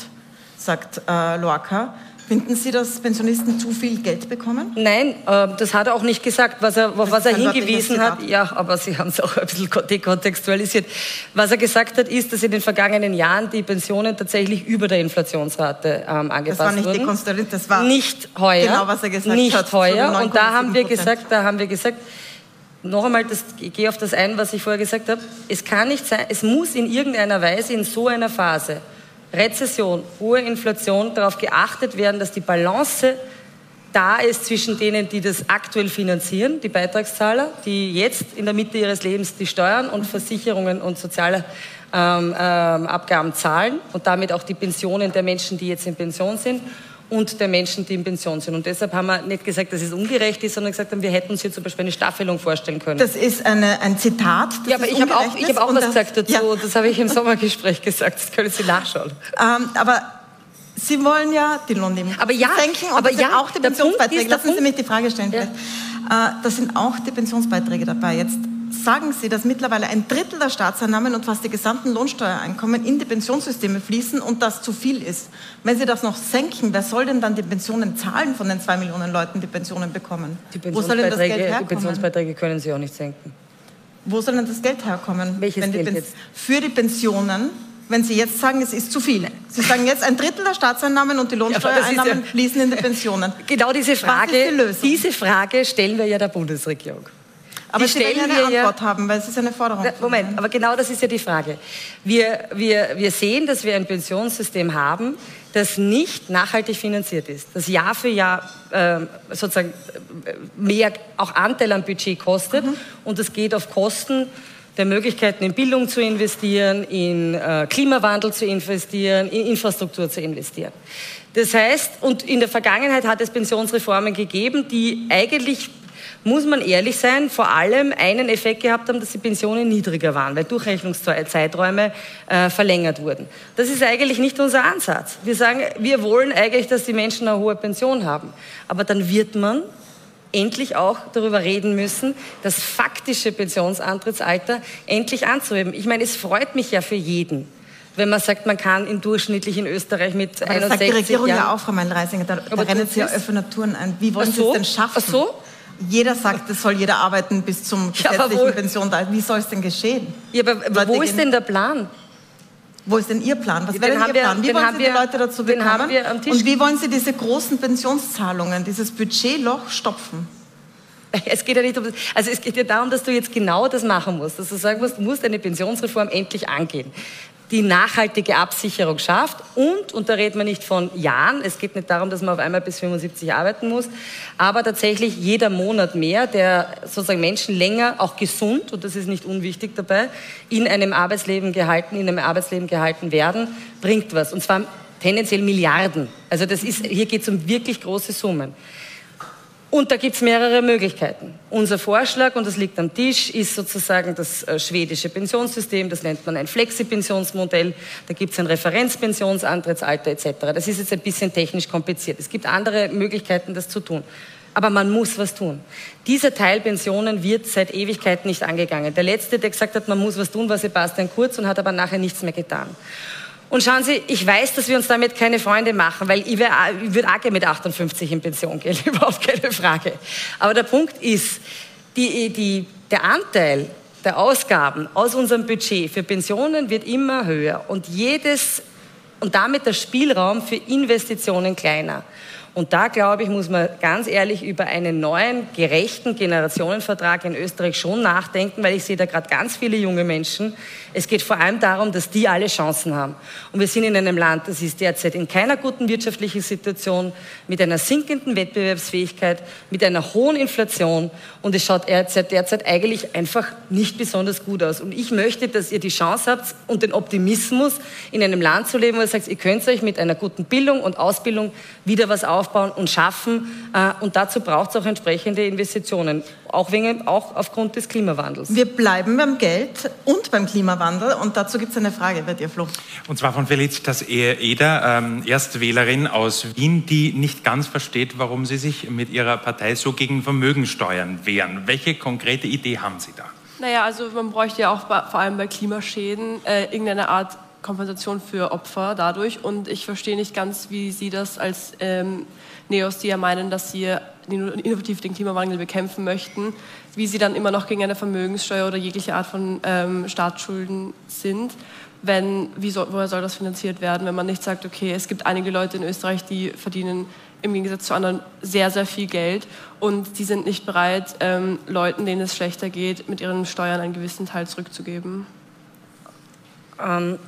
sagt äh, Lorca. Finden Sie, dass Pensionisten zu viel Geld bekommen? Nein, äh, das hat er auch nicht gesagt. Was er, auf was er hingewiesen hat, ja, aber Sie haben es auch ein bisschen dekontextualisiert. Was er gesagt hat, ist, dass in den vergangenen Jahren die Pensionen tatsächlich über der Inflationsrate ähm, angepasst Das war nicht wurden. dekonstruiert, das war nicht heuer. genau, was er gesagt nicht hat, zu heuer. Und da haben wir 9,7%. gesagt, da haben wir gesagt, noch einmal, das, ich gehe auf das ein, was ich vorher gesagt habe. Es kann nicht sein, es muss in irgendeiner Weise in so einer Phase Rezession, hohe Inflation darauf geachtet werden, dass die Balance da ist zwischen denen, die das aktuell finanzieren, die Beitragszahler, die jetzt in der Mitte ihres Lebens die Steuern und Versicherungen und soziale ähm, ähm, Abgaben zahlen und damit auch die Pensionen der Menschen, die jetzt in Pension sind und der Menschen, die in Pension sind. Und deshalb haben wir nicht gesagt, dass es ungerecht ist, sondern gesagt haben, wir hätten uns hier zum Beispiel eine Staffelung vorstellen können. Das ist eine, ein Zitat. Das ja, aber ich habe auch, ich hab auch was das- gesagt dazu. Ja, Das habe ich im Sommergespräch gesagt. Das können Sie nachschauen. ähm, aber Sie wollen ja die Lohnnebenkosten Aber ja, senken und aber ja, auch die Pensionsbeiträge. Lassen Sie mich die Frage stellen. Ja. Äh, da sind auch die Pensionsbeiträge dabei. Jetzt sagen Sie, dass mittlerweile ein Drittel der Staatseinnahmen und fast die gesamten Lohnsteuereinkommen in die Pensionssysteme fließen und das zu viel ist. Wenn Sie das noch senken, wer soll denn dann die Pensionen zahlen von den zwei Millionen Leuten, die Pensionen bekommen? Die Wo soll denn das Geld Pensionsbeiträge, die herkommen? Pensionsbeiträge können Sie auch nicht senken. Wo soll denn das Geld herkommen? Welches Geld Pen- jetzt? Für die Pensionen, wenn Sie jetzt sagen, es ist zu viel. Sie sagen jetzt, ein Drittel der Staatseinnahmen und die Lohnsteuereinnahmen ja- fließen in die Pensionen. Genau diese Frage, die diese Frage stellen wir ja der Bundesregierung. Aber Die Sie stellen eine wir ja- Antwort haben, weil es ist eine Forderung. Moment, Ihnen. aber genau das ist ja die Frage. Wir, wir, wir sehen, dass wir ein Pensionssystem haben, das nicht nachhaltig finanziert ist, das Jahr für Jahr ähm, sozusagen äh, mehr auch Anteil am Budget kostet Mhm. und es geht auf Kosten der Möglichkeiten in Bildung zu investieren, in äh, Klimawandel zu investieren, in Infrastruktur zu investieren. Das heißt, und in der Vergangenheit hat es Pensionsreformen gegeben, die eigentlich muss man ehrlich sein, vor allem einen Effekt gehabt haben, dass die Pensionen niedriger waren, weil Durchrechnungszeiträume äh, verlängert wurden. Das ist eigentlich nicht unser Ansatz. Wir sagen, wir wollen eigentlich, dass die Menschen eine hohe Pension haben. Aber dann wird man endlich auch darüber reden müssen, das faktische Pensionsantrittsalter endlich anzuheben. Ich meine, es freut mich ja für jeden, wenn man sagt, man kann in durchschnittlich in Österreich mit Aber das 61 sagt die Regierung Jahren... ja auch, Frau Meindl-Reisinger. Da, da rennen Sie ja offene Touren ein. Wie wollen Ach Sie so? es denn schaffen? Ach so? Jeder sagt, es soll jeder arbeiten bis zum Ja, aber gesetzlichen wo- Pension. Wie soll es denn geschehen? Ja, aber Leute wo ist denn der Plan? Wo ist denn Ihr Plan? Was wäre Ihr Plan? Wie wollen Sie die wir- Leute dazu bekommen? Und wie wollen Sie diese großen Pensionszahlungen, dieses Budgetloch stopfen? Es geht ja nicht um also es geht ja darum, dass du jetzt genau das machen musst, dass du sagen musst, du musst eine Pensionsreform endlich angehen. Die nachhaltige Absicherung schafft und, und da redet man nicht von Jahren, es geht nicht darum, dass man auf einmal bis 75 arbeiten muss, aber tatsächlich jeder Monat mehr, der sozusagen Menschen länger, auch gesund, und das ist nicht unwichtig dabei, in einem Arbeitsleben gehalten, in einem Arbeitsleben gehalten werden, bringt was. Und zwar tendenziell Milliarden. Also das ist, hier geht es um wirklich große Summen. Und da gibt es mehrere Möglichkeiten. Unser Vorschlag, und das liegt am Tisch, ist sozusagen das äh, schwedische Pensionssystem, das nennt man ein Flexipensionsmodell, da gibt es ein Referenzpensionsantrittsalter etc. Das ist jetzt ein bisschen technisch kompliziert. Es gibt andere Möglichkeiten, das zu tun. Aber man muss was tun. Dieser Teil Pensionen wird seit Ewigkeiten nicht angegangen. Der letzte, der gesagt hat, man muss was tun, war Sebastian Kurz und hat aber nachher nichts mehr getan. Und schauen Sie, ich weiß, dass wir uns damit keine Freunde machen, weil ich, ich würde auch mit 58 in Pension gehen, überhaupt keine Frage. Aber der Punkt ist, die, die, der Anteil der Ausgaben aus unserem Budget für Pensionen wird immer höher und jedes und damit der Spielraum für Investitionen kleiner. Und da, glaube ich, muss man ganz ehrlich über einen neuen, gerechten Generationenvertrag in Österreich schon nachdenken, weil ich sehe da gerade ganz viele junge Menschen. Es geht vor allem darum, dass die alle Chancen haben. Und wir sind in einem Land, das ist derzeit in keiner guten wirtschaftlichen Situation, mit einer sinkenden Wettbewerbsfähigkeit, mit einer hohen Inflation. Und es schaut derzeit, derzeit eigentlich einfach nicht besonders gut aus. Und ich möchte, dass ihr die Chance habt und den Optimismus, in einem Land zu leben, wo ihr sagt, ihr könnt euch mit einer guten Bildung und Ausbildung wieder was auf aufbauen und schaffen. Äh, und dazu braucht es auch entsprechende Investitionen, auch, wegen, auch aufgrund des Klimawandels. Wir bleiben beim Geld und beim Klimawandel. Und dazu gibt es eine Frage bei dir, Flo. Und zwar von Felicitas Eder, ähm, Erstwählerin aus Wien, die nicht ganz versteht, warum Sie sich mit Ihrer Partei so gegen Vermögensteuern wehren. Welche konkrete Idee haben Sie da? Naja, also man bräuchte ja auch vor allem bei Klimaschäden äh, irgendeine Art Kompensation für Opfer dadurch. Und ich verstehe nicht ganz, wie Sie das als ähm, Neos, die ja meinen, dass Sie innovativ den Klimawandel bekämpfen möchten, wie Sie dann immer noch gegen eine Vermögenssteuer oder jegliche Art von ähm, Staatsschulden sind. Wenn, wie soll, woher soll das finanziert werden, wenn man nicht sagt, okay, es gibt einige Leute in Österreich, die verdienen im Gegensatz zu anderen sehr, sehr viel Geld und die sind nicht bereit, ähm, Leuten, denen es schlechter geht, mit ihren Steuern einen gewissen Teil zurückzugeben? Ähm,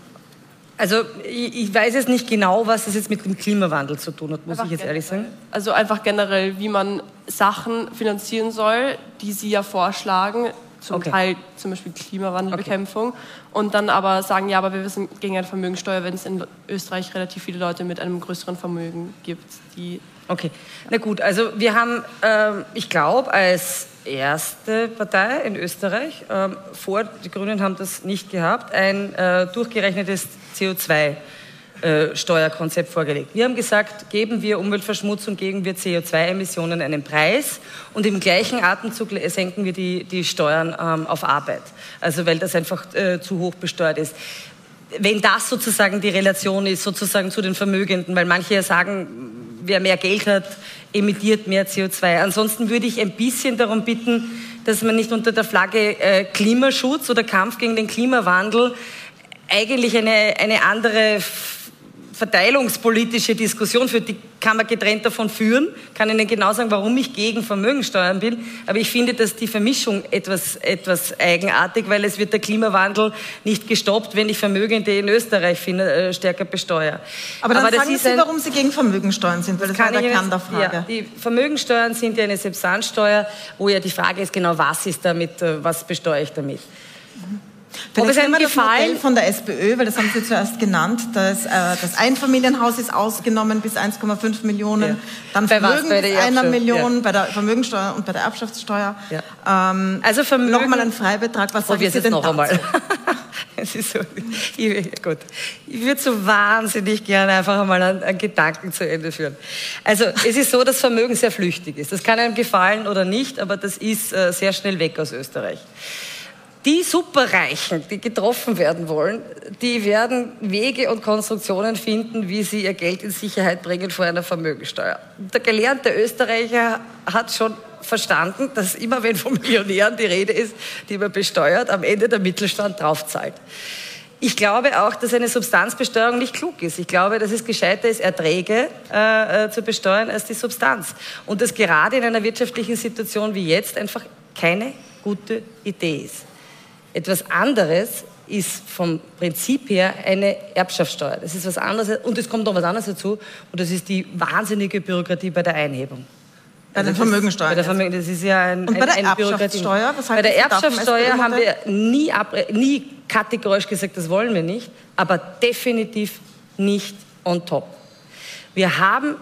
also ich, ich, weiß jetzt nicht genau, was das jetzt mit dem Klimawandel zu tun hat, muss einfach ich jetzt generell. ehrlich sagen. Also einfach generell, wie man Sachen finanzieren soll, die Sie ja vorschlagen, zum okay. Teil zum Beispiel Klimawandelbekämpfung okay. und dann aber sagen, ja, aber wir wissen gegen eine Vermögensteuer, wenn es in Österreich relativ viele Leute mit einem größeren Vermögen gibt, die... Okay, na gut, also wir haben, äh, ich glaube, als erste Partei in Österreich, ähm, vor, die Grünen haben das nicht gehabt, ein äh, durchgerechnetes CO2 äh, Steuerkonzept vorgelegt. Wir haben gesagt, geben wir Umweltverschmutzung, geben wir CO2-Emissionen einen Preis und im gleichen Atemzug senken wir die, die Steuern ähm, auf Arbeit. Also weil das einfach äh, zu hoch besteuert ist. Wenn das sozusagen die Relation ist, sozusagen zu den Vermögenden, weil manche ja sagen, wer mehr Geld hat, emittiert mehr CO2. Ansonsten würde ich ein bisschen darum bitten, dass man nicht unter der Flagge äh, Klimaschutz oder Kampf gegen den Klimawandel eigentlich eine, eine andere verteilungspolitische Diskussion führt, die kann man getrennt davon führen. Kann Ihnen genau sagen, warum ich gegen Vermögensteuern bin. Aber ich finde, dass die Vermischung etwas, etwas eigenartig, weil es wird der Klimawandel nicht gestoppt, wenn ich Vermögende in Österreich finde, äh, stärker besteuere. Aber dann Aber sagen Sie, ein, warum Sie gegen Vermögensteuern sind, weil das, das war der Kern der Frage. Ja, die Vermögensteuern sind ja eine Substanzsteuer, wo ja die Frage ist genau, was ist damit, äh, was besteuere ich damit. Ob es einem gefallen von der SPÖ, weil das haben Sie zuerst genannt, dass, äh, das Einfamilienhaus ist ausgenommen bis 1,5 Millionen, ja. dann bei Vermögen bei bis einer Million ja. bei der Vermögensteuer und bei der Erbschaftssteuer. Ja. Ähm, also Vermögen, nochmal ein Freibetrag. Was sagen Sie denn noch dazu? einmal? es ist so, ich, gut. ich würde so wahnsinnig gerne einfach einmal einen, einen Gedanken zu Ende führen. Also es ist so, dass Vermögen sehr flüchtig ist. Das kann einem gefallen oder nicht, aber das ist äh, sehr schnell weg aus Österreich. Die Superreichen, die getroffen werden wollen, die werden Wege und Konstruktionen finden, wie sie ihr Geld in Sicherheit bringen vor einer Vermögensteuer. Der gelernte Österreicher hat schon verstanden, dass immer wenn von Millionären die Rede ist, die man besteuert, am Ende der Mittelstand draufzahlt. Ich glaube auch, dass eine Substanzbesteuerung nicht klug ist. Ich glaube, dass es gescheiter ist, Erträge äh, äh zu besteuern als die Substanz. Und dass gerade in einer wirtschaftlichen Situation wie jetzt einfach keine gute Idee ist. Etwas anderes ist vom Prinzip her eine Erbschaftssteuer. Das ist was anderes und es kommt noch was anderes dazu und das ist die wahnsinnige Bürokratie bei der Einhebung. Bei der Also Vermögensteuer Bei der. Vermögen, das ist ja ein, Und bei der. Erbschaftssteuer, was Bei halten der Erbschaftssteuer haben wir nie, abre- nie kategorisch gesagt, das wollen wir nicht, aber definitiv nicht on top. Wir haben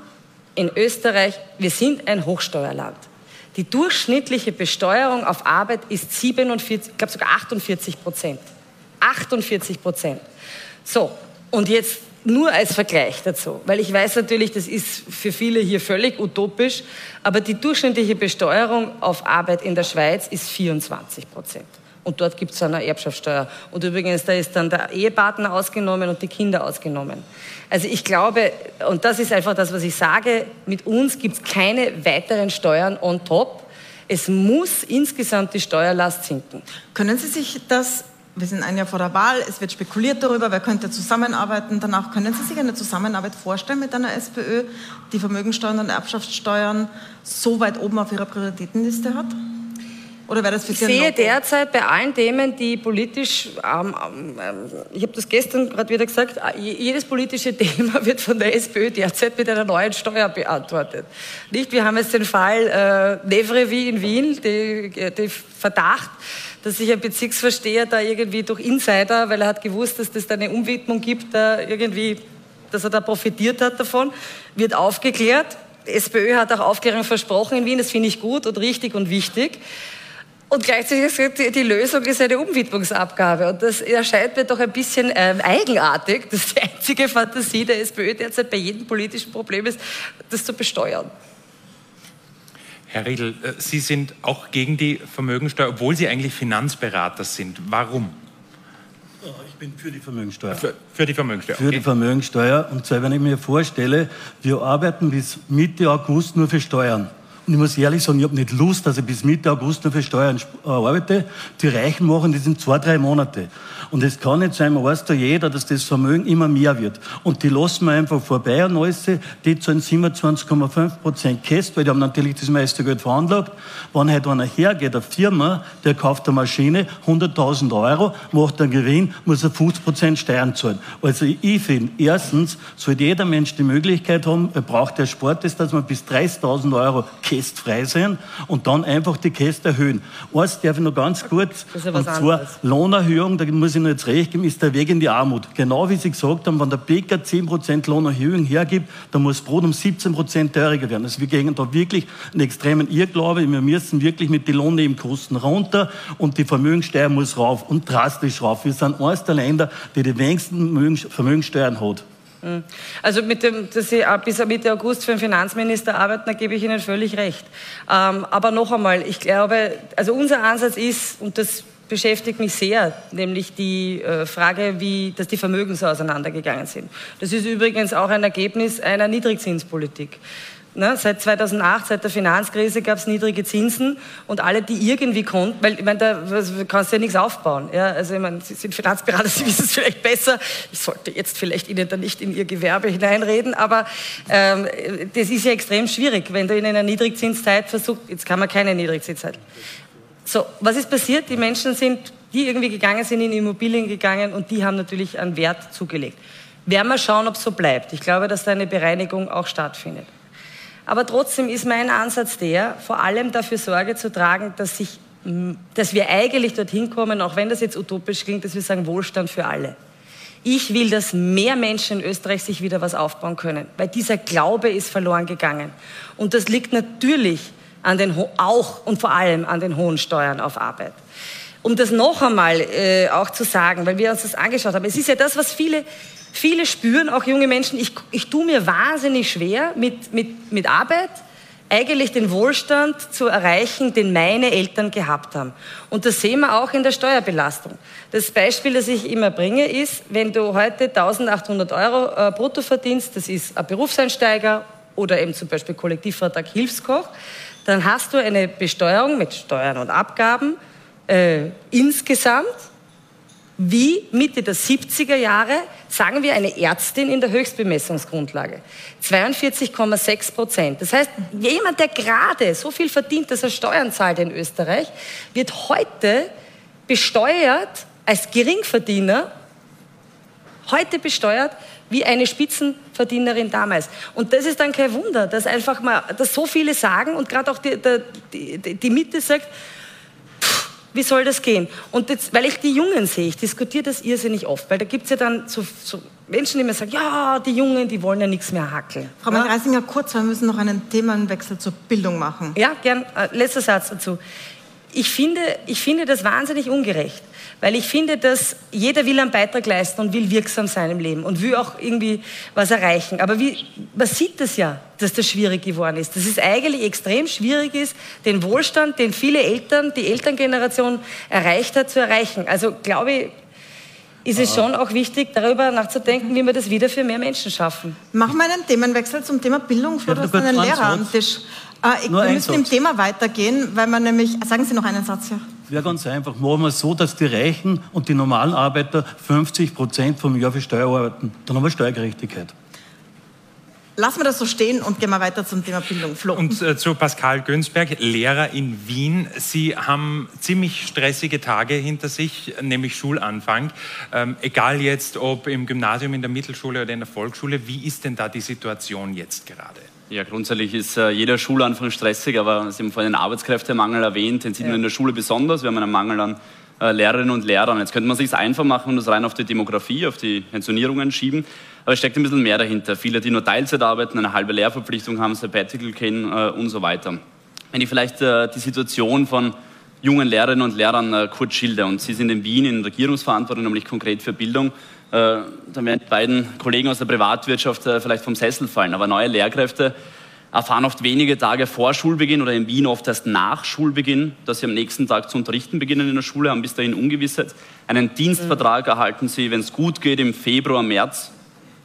in Österreich, wir sind ein Hochsteuerland. Die durchschnittliche Besteuerung auf Arbeit ist 47, ich glaube sogar 48 Prozent. 48 Prozent. So, und jetzt nur als Vergleich dazu, weil ich weiß natürlich, das ist für viele hier völlig utopisch, aber die durchschnittliche Besteuerung auf Arbeit in der Schweiz ist 24 Prozent. Und dort gibt es eine Erbschaftssteuer. Und übrigens, da ist dann der Ehepartner ausgenommen und die Kinder ausgenommen. Also ich glaube, und das ist einfach das, was ich sage, mit uns gibt es keine weiteren Steuern on top. Es muss insgesamt die Steuerlast sinken. Können Sie sich das, wir sind ein Jahr vor der Wahl, es wird spekuliert darüber, wer könnte zusammenarbeiten danach. Können Sie sich eine Zusammenarbeit vorstellen mit einer SPÖ, die Vermögensteuern und Erbschaftssteuern so weit oben auf ihrer Prioritätenliste hat? Oder wäre das für Ich Sie ein sehe derzeit bei allen Themen, die politisch, ähm, ähm, ich habe das gestern gerade wieder gesagt, äh, je- jedes politische Thema wird von der SPÖ derzeit mit einer neuen Steuer beantwortet. Nicht? Wir haben jetzt den Fall äh, Nevrevi in Wien, die, die Verdacht, dass sich ein Bezirksversteher da irgendwie durch Insider, weil er hat gewusst, dass das da eine Umwidmung gibt, da irgendwie, dass er da profitiert hat davon, wird aufgeklärt. Die SPÖ hat auch Aufklärung versprochen in Wien, das finde ich gut und richtig und wichtig. Und gleichzeitig ist gesagt, die- die Lösung ist eine Umwidmungsabgabe. Und das erscheint mir doch ein bisschen ähm, eigenartig, dass die einzige Fantasie der SPÖ derzeit bei jedem politischen Problem ist, das zu besteuern. Herr Riedl, äh, Sie sind auch gegen die Vermögensteuer, obwohl Sie eigentlich Finanzberater sind. Warum? Ich bin für die Vermögensteuer. Für, für die Vermögensteuer. Für die okay. Vermögensteuer. Und zwar, wenn ich mir vorstelle, wir arbeiten bis Mitte August nur für Steuern. Und ich muss ehrlich sagen, ich habe nicht Lust, dass ich bis Mitte August nur für Steuern äh, arbeite. Die Reichen machen das in zwei, drei Monate. Und es kann nicht sein, man weiß da jeder, dass das Vermögen immer mehr wird. Und die lassen wir einfach vorbei an alles. Die zahlen 27,5 Prozent Käst, weil die haben natürlich das meiste Geld veranlagt. Wenn halt einer hergeht, eine Firma, der kauft eine Maschine, 100.000 Euro, macht einen Gewinn, muss er 50 Prozent Steuern zahlen. Also ich finde, erstens sollte jeder Mensch die Möglichkeit haben, er braucht der Sport ist, dass man bis 30.000 Euro kästfrei sein und dann einfach die Käste erhöhen. Eins darf ich noch ganz kurz, und zwar anderes. Lohnerhöhung, da muss ich noch jetzt recht geben, ist der Weg in die Armut. Genau wie Sie gesagt haben, wenn der Bäcker 10% Lohnerhöhung hergibt, dann muss Brot um 17% teurer werden. Also wir gehen da wirklich einen extremen Irrglaube. Wir müssen wirklich mit den Lohnnebenkosten runter und die Vermögensteuer muss rauf und drastisch rauf. Wir sind eines der Länder, die die wenigsten Vermögens- Vermögensteuern hat. Also mit dem, dass Sie bis Mitte August für den Finanzminister arbeiten, da gebe ich Ihnen völlig recht. Ähm, aber noch einmal, ich glaube, also unser Ansatz ist, und das beschäftigt mich sehr, nämlich die äh, Frage, wie, dass die Vermögen so auseinandergegangen sind. Das ist übrigens auch ein Ergebnis einer Niedrigzinspolitik. Ne, seit 2008, seit der Finanzkrise gab es niedrige Zinsen und alle, die irgendwie konnten, weil ich meine, da was- du kannst ja nichts aufbauen. Ja? Also ich meine, Sie sind Finanzberater, Sie wissen es vielleicht besser. Ich sollte jetzt vielleicht Ihnen da nicht in Ihr Gewerbe hineinreden, aber ähm, das ist ja extrem schwierig, wenn du in einer Niedrigzinszeit versuchst, jetzt kann man keine Niedrigzinszeit. So, was ist passiert? Die Menschen sind, die irgendwie gegangen sind, in Immobilien gegangen und die haben natürlich einen Wert zugelegt. Werden wir schauen, ob es so bleibt. Ich glaube, dass da eine Bereinigung auch stattfindet. Aber trotzdem ist mein Ansatz der, vor allem dafür Sorge zu tragen, dass, sich, dass wir eigentlich dorthin kommen, auch wenn das jetzt utopisch klingt, dass wir sagen Wohlstand für alle. Ich will, dass mehr Menschen in Österreich sich wieder was aufbauen können, weil dieser Glaube ist verloren gegangen. Und das liegt natürlich an den, auch und vor allem an den hohen Steuern auf Arbeit. Um das noch einmal äh, auch zu sagen, weil wir uns das angeschaut haben, es ist ja das, was viele, viele spüren, auch junge Menschen, ich, ich tue mir wahnsinnig schwer mit, mit, mit Arbeit, eigentlich den Wohlstand zu erreichen, den meine Eltern gehabt haben. Und das sehen wir auch in der Steuerbelastung. Das Beispiel, das ich immer bringe, ist, wenn du heute 1800 Euro äh, brutto verdienst, das ist ein Berufseinsteiger oder eben zum Beispiel Kollektivvertrag Hilfskoch, dann hast du eine Besteuerung mit Steuern und Abgaben äh, insgesamt wie Mitte der 70er Jahre, sagen wir, eine Ärztin in der Höchstbemessungsgrundlage. 42,6 Prozent. Das heißt, jemand, der gerade so viel verdient, dass er Steuern zahlt in Österreich, wird heute besteuert als Geringverdiener heute besteuert wie eine Spitzenverdienerin damals. Und das ist dann kein Wunder, dass einfach mal, dass so viele sagen und gerade auch die, die, die Mitte sagt, wie soll das gehen? Und jetzt, weil ich die Jungen sehe, ich diskutiere das irrsinnig oft, weil da gibt es ja dann so, so, Menschen, die mir sagen, ja, die Jungen, die wollen ja nichts mehr hackeln. Frau ja? Reisinger, kurz, wir müssen noch einen Themenwechsel zur Bildung machen. Ja, gern. Äh, letzter Satz dazu. Ich finde, ich finde das wahnsinnig ungerecht. Weil ich finde, dass jeder will einen Beitrag leisten und will wirksam sein im Leben und will auch irgendwie was erreichen. Aber wie, man sieht das ja, dass das schwierig geworden ist. Dass es eigentlich extrem schwierig ist, den Wohlstand, den viele Eltern, die Elterngeneration erreicht hat, zu erreichen. Also glaube ich, ist es schon auch wichtig, darüber nachzudenken, wie wir das wieder für mehr Menschen schaffen. Machen wir einen Themenwechsel zum Thema Bildung. Flo, du hast einen Lehrer am Tisch. Äh, wir müssen im Thema weitergehen, weil man nämlich... Sagen Sie noch einen Satz, ja. Wäre ganz einfach. Machen wir es so, dass die Reichen und die normalen Arbeiter 50 Prozent vom Jahr für Steuer arbeiten. Dann haben wir Steuergerechtigkeit. Lassen wir das so stehen und gehen wir weiter zum Thema Bildung. Flo. Und äh, zu Pascal Günzberg, Lehrer in Wien. Sie haben ziemlich stressige Tage hinter sich, nämlich Schulanfang. Ähm, egal jetzt, ob im Gymnasium, in der Mittelschule oder in der Volksschule, wie ist denn da die Situation jetzt gerade? Ja, grundsätzlich ist äh, jeder Schulanfang stressig, aber Sie haben vorhin den Arbeitskräftemangel erwähnt, den sieht ja. man in der Schule besonders. Wir haben einen Mangel an äh, Lehrerinnen und Lehrern. Jetzt könnte man sich einfach machen und das rein auf die Demografie, auf die Pensionierungen schieben. Aber es steckt ein bisschen mehr dahinter. Viele, die nur Teilzeit arbeiten, eine halbe Lehrverpflichtung haben, Sabbatical kennen äh, und so weiter. Wenn ich vielleicht äh, die Situation von jungen Lehrerinnen und Lehrern äh, kurz schilder und Sie sind in Wien in Regierungsverantwortung, nämlich konkret für Bildung, äh, dann werden die beiden Kollegen aus der Privatwirtschaft äh, vielleicht vom Sessel fallen. Aber neue Lehrkräfte erfahren oft wenige Tage vor Schulbeginn oder in Wien oft erst nach Schulbeginn, dass sie am nächsten Tag zu unterrichten beginnen in der Schule, haben bis dahin Ungewissheit. Einen Dienstvertrag erhalten sie, wenn es gut geht, im Februar, März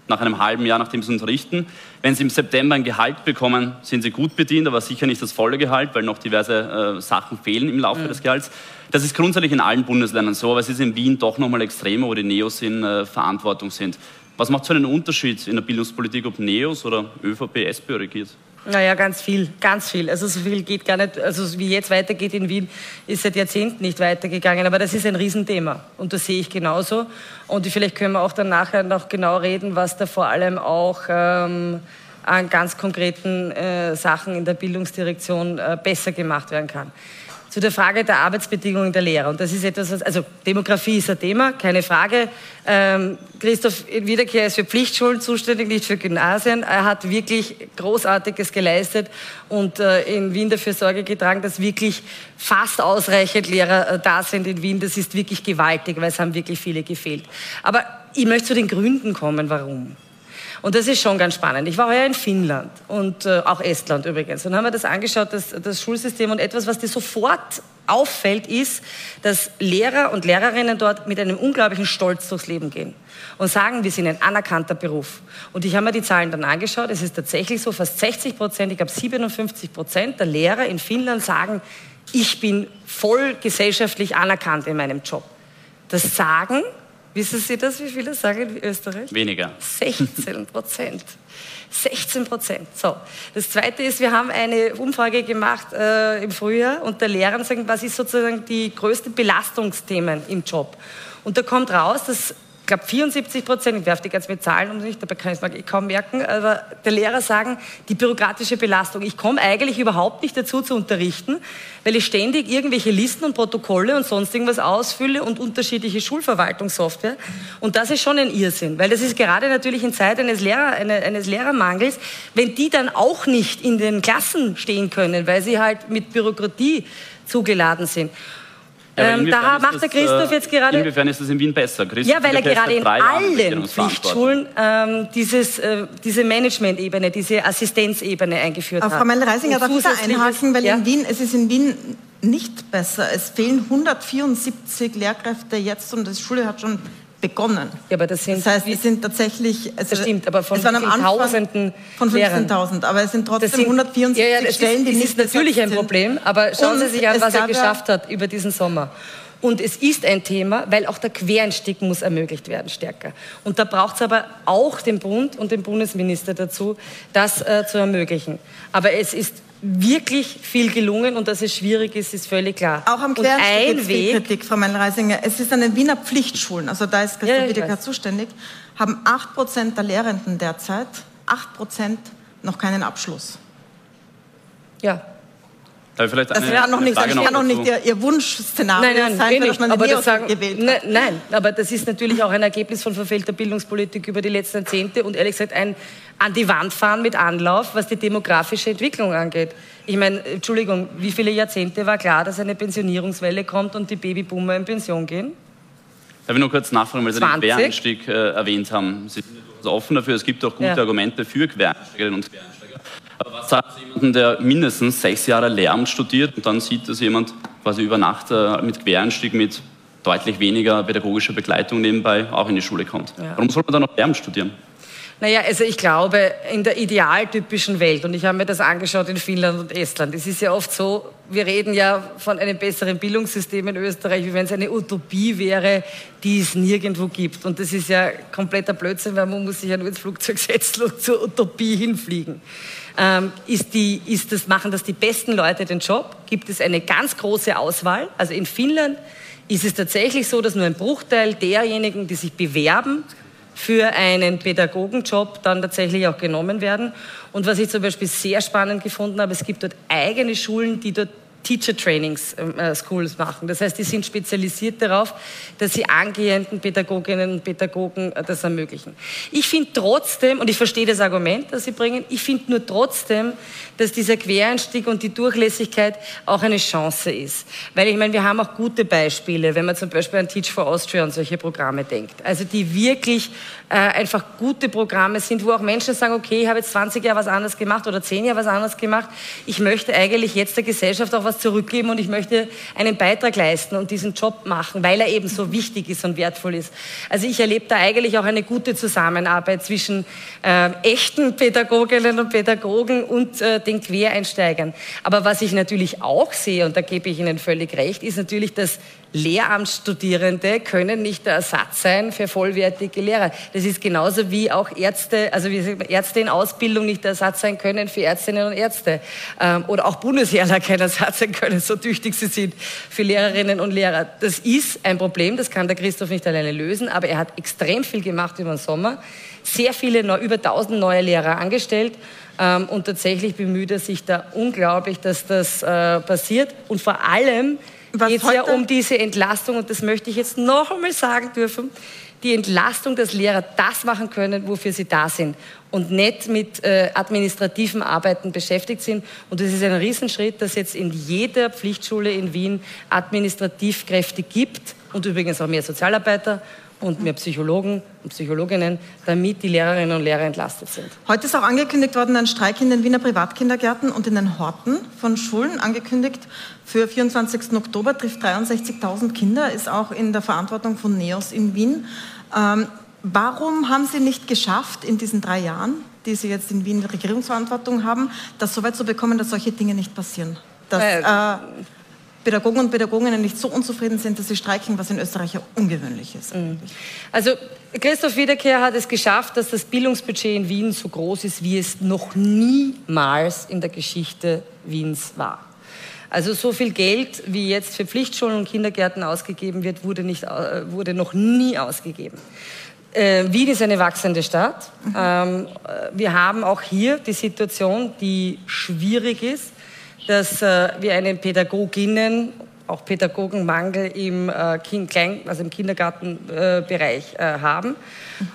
nach einem halben Jahr, nachdem sie unterrichten. Wenn sie im September ein Gehalt bekommen, sind sie gut bedient, aber sicher nicht das volle Gehalt, weil noch diverse äh, Sachen fehlen im Laufe mhm. des Gehalts. Das ist grundsätzlich in allen Bundesländern so, aber es ist in Wien doch nochmal extremer, wo die Neos in äh, Verantwortung sind. Was macht so einen Unterschied in der Bildungspolitik, ob Neos oder ÖVP, SPÖ regiert? Naja, ganz viel, ganz viel. Also so viel geht gar nicht, also wie jetzt weitergeht in Wien, ist seit Jahrzehnten nicht weitergegangen. Aber das ist ein Riesenthema und das sehe ich genauso. Und vielleicht können wir auch dann nachher noch genau reden, was da vor allem auch ähm, an ganz konkreten äh, Sachen in der Bildungsdirektion äh, besser gemacht werden kann zu der Frage der Arbeitsbedingungen der Lehrer. Und das ist etwas, was, also Demografie ist ein Thema, keine Frage. Ähm, Christoph Wiederkehr ist für Pflichtschulen zuständig, nicht für Gymnasien. Er hat wirklich Großartiges geleistet und äh, in Wien dafür Sorge getragen, dass wirklich fast ausreichend Lehrer äh, da sind in Wien. Das ist wirklich gewaltig, weil es haben wirklich viele gefehlt. Aber ich möchte zu den Gründen kommen, warum. Und das ist schon ganz spannend. Ich war heuer in Finnland und äh, auch Estland übrigens. Und haben wir das angeschaut, das, das Schulsystem. Und etwas, was dir sofort auffällt, ist, dass Lehrer und Lehrerinnen dort mit einem unglaublichen Stolz durchs Leben gehen und sagen, wir sind ein anerkannter Beruf. Und ich habe mir die Zahlen dann angeschaut. Es ist tatsächlich so, fast 60 Prozent, ich glaube 57 Prozent der Lehrer in Finnland sagen, ich bin voll gesellschaftlich anerkannt in meinem Job. Das sagen Wissen Sie das, wie viele sagen in Österreich? Weniger. 16 Prozent. 16 Prozent. So. Das Zweite ist, wir haben eine Umfrage gemacht äh, im Frühjahr und der Lehrer sagen, was ist sozusagen die größten Belastungsthemen im Job? Und da kommt raus, dass glaube 74 Prozent, ich werfe die ganz mit Zahlen um sich, dabei kann ich es mir kaum merken, aber der Lehrer sagen, die bürokratische Belastung. Ich komme eigentlich überhaupt nicht dazu zu unterrichten, weil ich ständig irgendwelche Listen und Protokolle und sonst irgendwas ausfülle und unterschiedliche Schulverwaltungssoftware. Und das ist schon ein Irrsinn, weil das ist gerade natürlich in Zeit eines, Lehrer, eines Lehrermangels, wenn die dann auch nicht in den Klassen stehen können, weil sie halt mit Bürokratie zugeladen sind. Ja, ähm, da macht der Christoph äh, jetzt gerade. Inwiefern ist das in Wien besser? Christoph ja, weil er gerade in allen Pflichtschulen ähm, dieses, äh, diese Management-Ebene, diese Assistenzebene eingeführt hat. Frau Meindl-Reisinger, darf ich da einhaken, weil ja? in Wien, es ist in Wien nicht besser. Es fehlen 174 Lehrkräfte jetzt und die Schule hat schon begonnen. Ja, aber das sind das heißt, es sind tatsächlich also das stimmt, aber von es waren am Anfang Tausenden von 15.000, aber es sind trotzdem sind, 174 ja, ja, Stellen, die nicht Das ist natürlich ein Problem, aber schauen Und Sie sich an, was er geschafft hat über diesen Sommer. Und es ist ein Thema, weil auch der Quereinstieg muss ermöglicht werden stärker. Und da braucht es aber auch den Bund und den Bundesminister dazu, das äh, zu ermöglichen. Aber es ist wirklich viel gelungen und dass es schwierig ist, ist völlig klar. Auch am Quereinstieg ein gibt viel Kritik, Frau Meinl-Reisinger. Es ist an den Wiener Pflichtschulen, also da ist Christoph Ja, Wiedeker zuständig, haben 8% der Lehrenden derzeit, 8% noch keinen Abschluss. ja, Darf ich vielleicht Das eine, wäre noch nicht, das wäre noch nicht ihr, ihr Wunschszenario Nein, nein, sein, eh dass nicht. man Aber den das sagen, ne, nein, aber das ist natürlich auch ein Ergebnis von verfehlter Bildungspolitik über die letzten Jahrzehnte und ehrlich gesagt ein an die Wand fahren mit Anlauf, was die demografische Entwicklung angeht. Ich meine, Entschuldigung, wie viele Jahrzehnte war klar, dass eine Pensionierungswelle kommt und die Babyboomer in Pension gehen? Darf ich nur kurz nachfragen, weil Sie den 20? Quereinstieg äh, erwähnt haben. Sie sind offen dafür, es gibt auch gute Ja. Argumente für Quereinsteigerinnen und Quereinsteiger. Aber was sagt zu jemandem, der mindestens sechs Jahre Lehramt studiert und dann sieht, dass jemand quasi über Nacht äh, mit Quereinstieg mit deutlich weniger pädagogischer Begleitung nebenbei auch in die Schule kommt? Ja. Warum soll man dann noch Lehramt studieren? Naja, also ich glaube, in der idealtypischen Welt, und ich habe mir das angeschaut in Finnland und Estland, es ist ja oft so, wir reden ja von einem besseren Bildungssystem in Österreich, wie wenn es eine Utopie wäre, die es nirgendwo gibt. Und das ist ja kompletter Blödsinn, weil man muss sich ja nur ins Flugzeug setzen und zur Utopie hinfliegen. Ähm, ist die, ist das, machen das die besten Leute den Job? Gibt es eine ganz große Auswahl? Also in Finnland ist es tatsächlich so, dass nur ein Bruchteil derjenigen, die sich bewerben, für einen Pädagogenjob dann tatsächlich auch genommen werden. Und was ich zum Beispiel sehr spannend gefunden habe, es gibt dort eigene Schulen, die dort Teacher Trainings äh, Schools machen. Das heißt, die sind spezialisiert darauf, dass sie angehenden Pädagoginnen und Pädagogen äh, das ermöglichen. Ich finde trotzdem, und ich verstehe das Argument, das Sie bringen, ich finde nur trotzdem, dass dieser Quereinstieg und die Durchlässigkeit auch eine Chance ist. Weil ich meine, wir haben auch gute Beispiele, wenn man zum Beispiel an Teach for Austria und solche Programme denkt. Also die wirklich äh, einfach gute Programme sind, wo auch Menschen sagen, okay, ich habe jetzt 20 Jahre was anderes gemacht oder 10 Jahre was anderes gemacht. Ich möchte eigentlich jetzt der Gesellschaft auch was zurückgeben und ich möchte einen Beitrag leisten und diesen Job machen, weil er eben so wichtig ist und wertvoll ist. Also ich erlebe da eigentlich auch eine gute Zusammenarbeit zwischen äh, echten Pädagoginnen und Pädagogen und äh, den Quereinsteigern. Aber was ich natürlich auch sehe, und da gebe ich Ihnen völlig recht, ist natürlich, dass Lehramtsstudierende können nicht der Ersatz sein für vollwertige Lehrer. Das ist genauso wie auch Ärzte, also wie Ärzte in Ausbildung nicht der Ersatz sein können für Ärztinnen und Ärzte. Ähm, oder auch Bundesheerler kein Ersatz sein können, so tüchtig sie sind für Lehrerinnen und Lehrer. Das ist ein Problem, das kann der Christoph nicht alleine lösen, aber er hat extrem viel gemacht über den Sommer, sehr viele, über 1000 neue Lehrer angestellt. Ähm, und tatsächlich bemüht er sich da unglaublich, dass das äh, passiert. Und vor allem geht es ja um diese Entlastung, und das möchte ich jetzt noch einmal sagen dürfen, die Entlastung, dass Lehrer das machen können, wofür sie da sind und nicht mit äh, administrativen Arbeiten beschäftigt sind. Und es ist ein Riesenschritt, dass jetzt in jeder Pflichtschule in Wien Administrativkräfte gibt und übrigens auch mehr Sozialarbeiter und mehr Psychologen und Psychologinnen, damit die Lehrerinnen und Lehrer entlastet sind. Heute ist auch angekündigt worden, ein Streik in den Wiener Privatkindergärten und in den Horten von Schulen angekündigt. Für 24. Oktober trifft 63.000 Kinder, ist auch in der Verantwortung von NEOS in Wien. Ähm, warum haben Sie nicht geschafft, in diesen drei Jahren, die Sie jetzt in Wien Regierungsverantwortung haben, das so weit zu bekommen, dass solche Dinge nicht passieren? Dass Äh, Pädagogen und Pädagoginnen nicht so unzufrieden sind, dass sie streiken, was in Österreich ja ungewöhnlich ist. Also Christoph Wiederkehr hat es geschafft, dass das Bildungsbudget in Wien so groß ist, wie es noch niemals in der Geschichte Wiens war. Also so viel Geld, wie jetzt für Pflichtschulen und Kindergärten ausgegeben wird, wurde, nicht, äh, wurde noch nie ausgegeben. Äh, Wien ist eine wachsende Stadt. Ähm, äh, wir haben auch hier die Situation, die schwierig ist, dass äh, wir einen Pädagoginnen, auch Pädagogenmangel im, äh, kind, Klein, also im Kindergartenbereich äh, haben.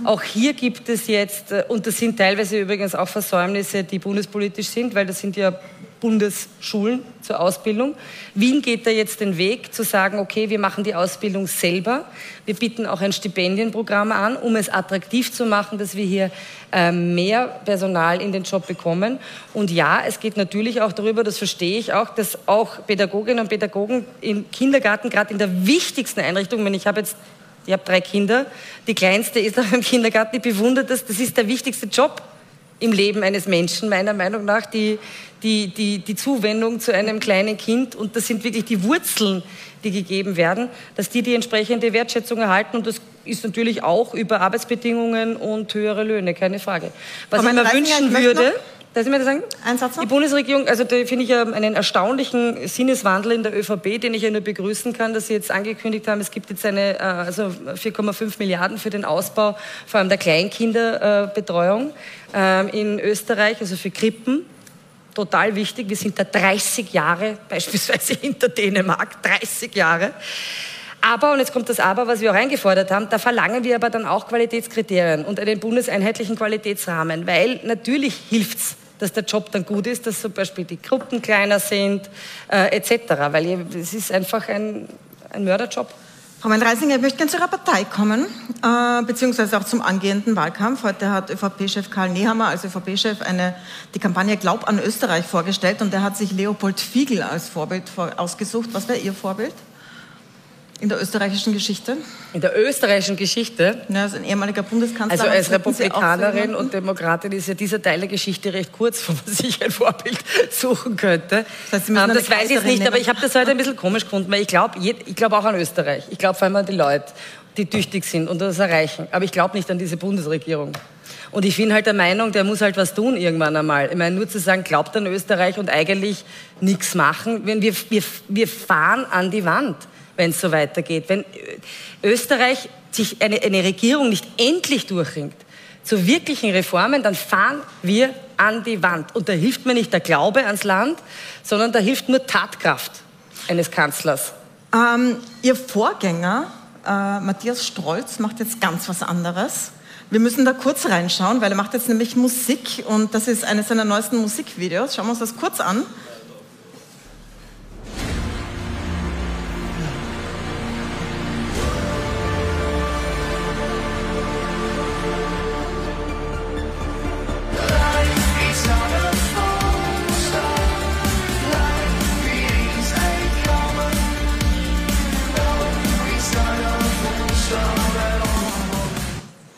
Auch hier gibt es jetzt, äh, und das sind teilweise übrigens auch Versäumnisse, die bundespolitisch sind, weil das sind ja Bundesschulen zur Ausbildung. Wien geht da jetzt den Weg zu sagen, okay, wir machen die Ausbildung selber. Wir bieten auch ein Stipendienprogramm an, um es attraktiv zu machen, dass wir hier äh, mehr Personal in den Job bekommen. Und ja, es geht natürlich auch darüber, das verstehe ich auch, dass auch Pädagoginnen und Pädagogen im Kindergarten, gerade in der wichtigsten Einrichtung, ich meine, ich habe jetzt ich habe drei Kinder. Die kleinste ist auch im Kindergarten. Ich bewundere das. Das ist der wichtigste Job im Leben eines Menschen, meiner Meinung nach, die, die, die, die Zuwendung zu einem kleinen Kind. Und das sind wirklich die Wurzeln, die gegeben werden, dass die die entsprechende Wertschätzung erhalten. Und das ist natürlich auch über Arbeitsbedingungen und höhere Löhne, keine Frage. Was Frau ich mir wünschen würde, Darf ich mir das sagen? Ein Satz noch? Die Bundesregierung, also da finde ich ja einen erstaunlichen Sinneswandel in der ÖVP, den ich ja nur begrüßen kann, dass Sie jetzt angekündigt haben, es gibt jetzt eine, äh, also 4,5 Milliarden für den Ausbau, vor allem der Kleinkinderbetreuung ähm, in Österreich, also für Krippen. Total wichtig. Wir sind da 30 Jahre beispielsweise hinter Dänemark. 30 Jahre. Aber, und jetzt kommt das Aber, was wir auch eingefordert haben, da verlangen wir aber dann auch Qualitätskriterien und einen bundeseinheitlichen Qualitätsrahmen, weil natürlich hilft's dass der Job dann gut ist, dass zum Beispiel die Gruppen kleiner sind, äh, etc. Weil es ist einfach ein, ein Mörderjob. Frau Mein-Reisinger, ich möchte gerne zu Ihrer Partei kommen, äh, beziehungsweise auch zum angehenden Wahlkampf. Heute hat ÖVP-Chef Karl Nehammer als ÖVP-Chef die Kampagne Glaub an Österreich vorgestellt und er hat sich Leopold Fiegel als Vorbild vor, ausgesucht. Was wäre Ihr Vorbild? In der österreichischen Geschichte? In der österreichischen Geschichte? Ja, als ein ehemaliger Bundeskanzler. Also als Republikanerin und Demokratin ist ja dieser Teil der Geschichte recht kurz, wo man sich ein Vorbild suchen könnte. Das, heißt, ähm, das weiß ich nicht, nehmen. aber ich habe das heute ein bisschen komisch gefunden, weil ich glaube ich glaub auch an Österreich. Ich glaube vor allem an die Leute, die tüchtig sind und das erreichen. Aber ich glaube nicht an diese Bundesregierung. Und ich bin halt der Meinung, der muss halt was tun irgendwann einmal. Ich meine, nur zu sagen, glaubt an Österreich und eigentlich nichts machen, wenn wir, wir, wir fahren an die Wand wenn es so weitergeht. Wenn Österreich sich eine, eine Regierung nicht endlich durchringt zu wirklichen Reformen, dann fahren wir an die Wand. Und da hilft mir nicht der Glaube ans Land, sondern da hilft nur Tatkraft eines Kanzlers. Ähm, Ihr Vorgänger, äh, Matthias Strolz, macht jetzt ganz was anderes. Wir müssen da kurz reinschauen, weil er macht jetzt nämlich Musik und das ist eines seiner neuesten Musikvideos. Schauen wir uns das kurz an.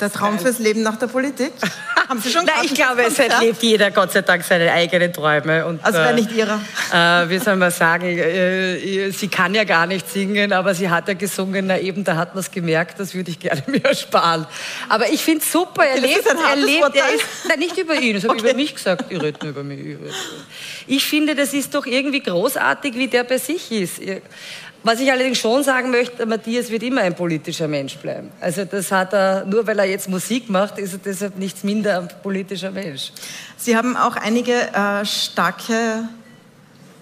Der Traum fürs Leben nach der Politik? Haben Sie schon Nein, ich glaube, es lebt jeder Gott sei Dank seine eigenen Träume. Und, also wäre nicht Ihrer? Äh, wie soll man sagen, äh, sie kann ja gar nicht singen, aber sie hat ja gesungen, na eben, da hat man es gemerkt, das würde ich gerne mir ersparen. Aber ich finde es super, er lebt, er lebt, er ist, nein, nicht über ihn, das habe okay. ich über mich gesagt, ich rede nur über mich. Ich finde, das ist doch irgendwie großartig, wie der bei sich ist. Was ich allerdings schon sagen möchte, Matthias wird immer ein politischer Mensch bleiben. Also das hat er, nur weil er jetzt Musik macht, ist er deshalb nichts minder ein politischer Mensch. Sie haben auch einige äh, starke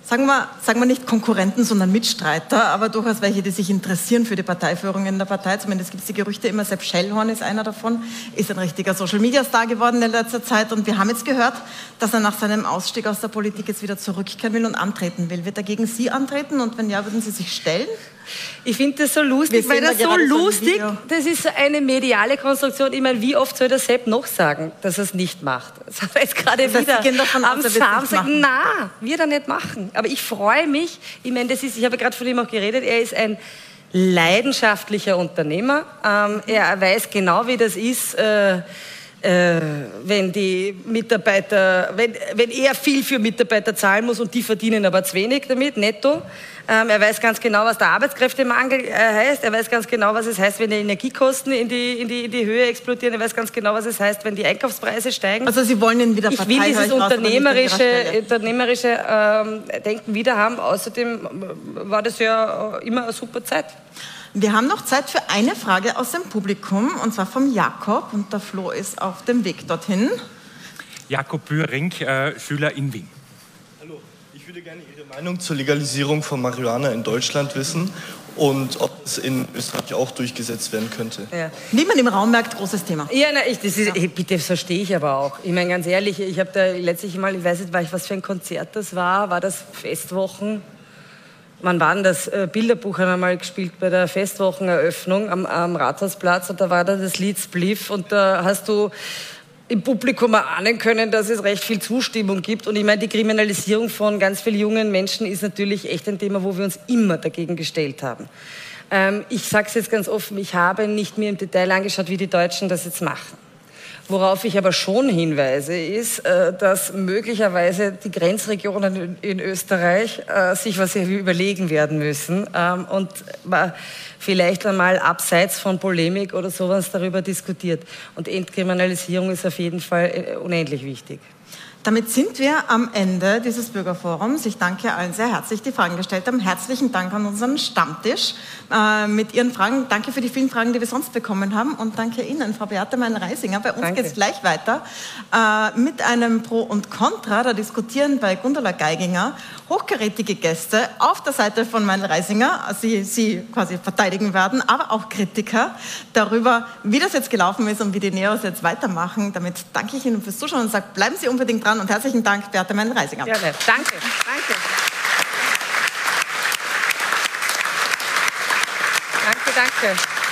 sagen wir, sagen wir nicht Konkurrenten, sondern Mitstreiter, aber durchaus welche, die sich interessieren für die Parteiführung in der Partei. Zumindest gibt es die Gerüchte immer, Sepp Schellhorn ist einer davon, ist ein richtiger Social-Media-Star geworden in letzter Zeit und wir haben jetzt gehört, dass er nach seinem Ausstieg aus der Politik jetzt wieder zurückkehren will und antreten will. Wird er gegen Sie antreten und wenn ja, würden Sie sich stellen? Ich finde das so lustig, weil das so lustig, so das ist so eine mediale Konstruktion. Ich meine, wie oft soll der Sepp noch sagen, dass er es nicht macht? Das hat er jetzt gerade das wieder am Samstag. Na, wird er nicht machen. Aber ich freue mich. Ich meine, das ist, ich habe gerade von ihm auch geredet, er ist ein leidenschaftlicher Unternehmer. Ähm, er weiß genau, wie das ist. Äh, äh, wenn die Mitarbeiter, wenn, wenn er viel für Mitarbeiter zahlen muss und die verdienen aber zu wenig damit, netto. Ähm, er weiß ganz genau, was der Arbeitskräftemangel äh, heißt. Er weiß ganz genau, was es heißt, wenn die Energiekosten in die, in, die, in die Höhe explodieren. Er weiß ganz genau, was es heißt, wenn die Einkaufspreise steigen. Also Sie wollen ihn wieder Ich will dieses unternehmerische, unternehmerische ähm, Denken wieder haben. Außerdem war das ja immer eine super Zeit. Wir haben noch Zeit für eine Frage aus dem Publikum, und zwar vom Jakob. Und der Flo ist auf dem Weg dorthin. Jakob Bühring, äh, Schüler in Wien. Hallo, ich würde gerne Ihre Meinung zur Legalisierung von Marihuana in Deutschland wissen und ob es in Österreich auch durchgesetzt werden könnte. Ja. Niemand im Raum merkt, großes Thema. Ja, na, ich, das ist, ja. bitte, das verstehe ich aber auch. Ich meine, ganz ehrlich, ich habe da letztlich mal, ich weiß nicht, was für ein Konzert das war, war das Festwochen wann war denn das? Äh, Bilderbuch haben wir mal gespielt bei der Festwocheneröffnung am, am Rathausplatz und da war da das Lied Spliff und da hast du im Publikum ahnen können, dass es recht viel Zustimmung gibt. Und ich meine, die Kriminalisierung von ganz vielen jungen Menschen ist natürlich echt ein Thema, wo wir uns immer dagegen gestellt haben. Ähm, ich sage es jetzt ganz offen, ich habe nicht mir im Detail angeschaut, wie die Deutschen das jetzt machen. Worauf ich aber schon hinweise, ist, äh, dass möglicherweise die Grenzregionen in Österreich äh, sich was überlegen werden müssen ähm, und vielleicht einmal abseits von Polemik oder sowas darüber diskutiert. Und Entkriminalisierung ist auf jeden Fall äh, unendlich wichtig. Damit sind wir am Ende dieses Bürgerforums. Ich danke allen sehr herzlich, die Fragen gestellt haben. Herzlichen Dank an unseren Stammtisch äh, mit Ihren Fragen. Danke für die vielen Fragen, die wir sonst bekommen haben. Und danke Ihnen, Frau Beate Mein-Reisinger. Bei uns geht es gleich weiter äh, mit einem Pro und Contra. Da diskutieren bei Gundula Geiginger hochkarätige Gäste auf der Seite von Mein-Reisinger, sie, sie quasi verteidigen werden, aber auch Kritiker darüber, wie das jetzt gelaufen ist und wie die Neos jetzt weitermachen. Damit danke ich Ihnen fürs Zuschauen und sage, bleiben Sie unbedingt dran dran und herzlichen Dank, Beate Mein-Reisinger. Gerne. Danke. Danke. Danke, danke.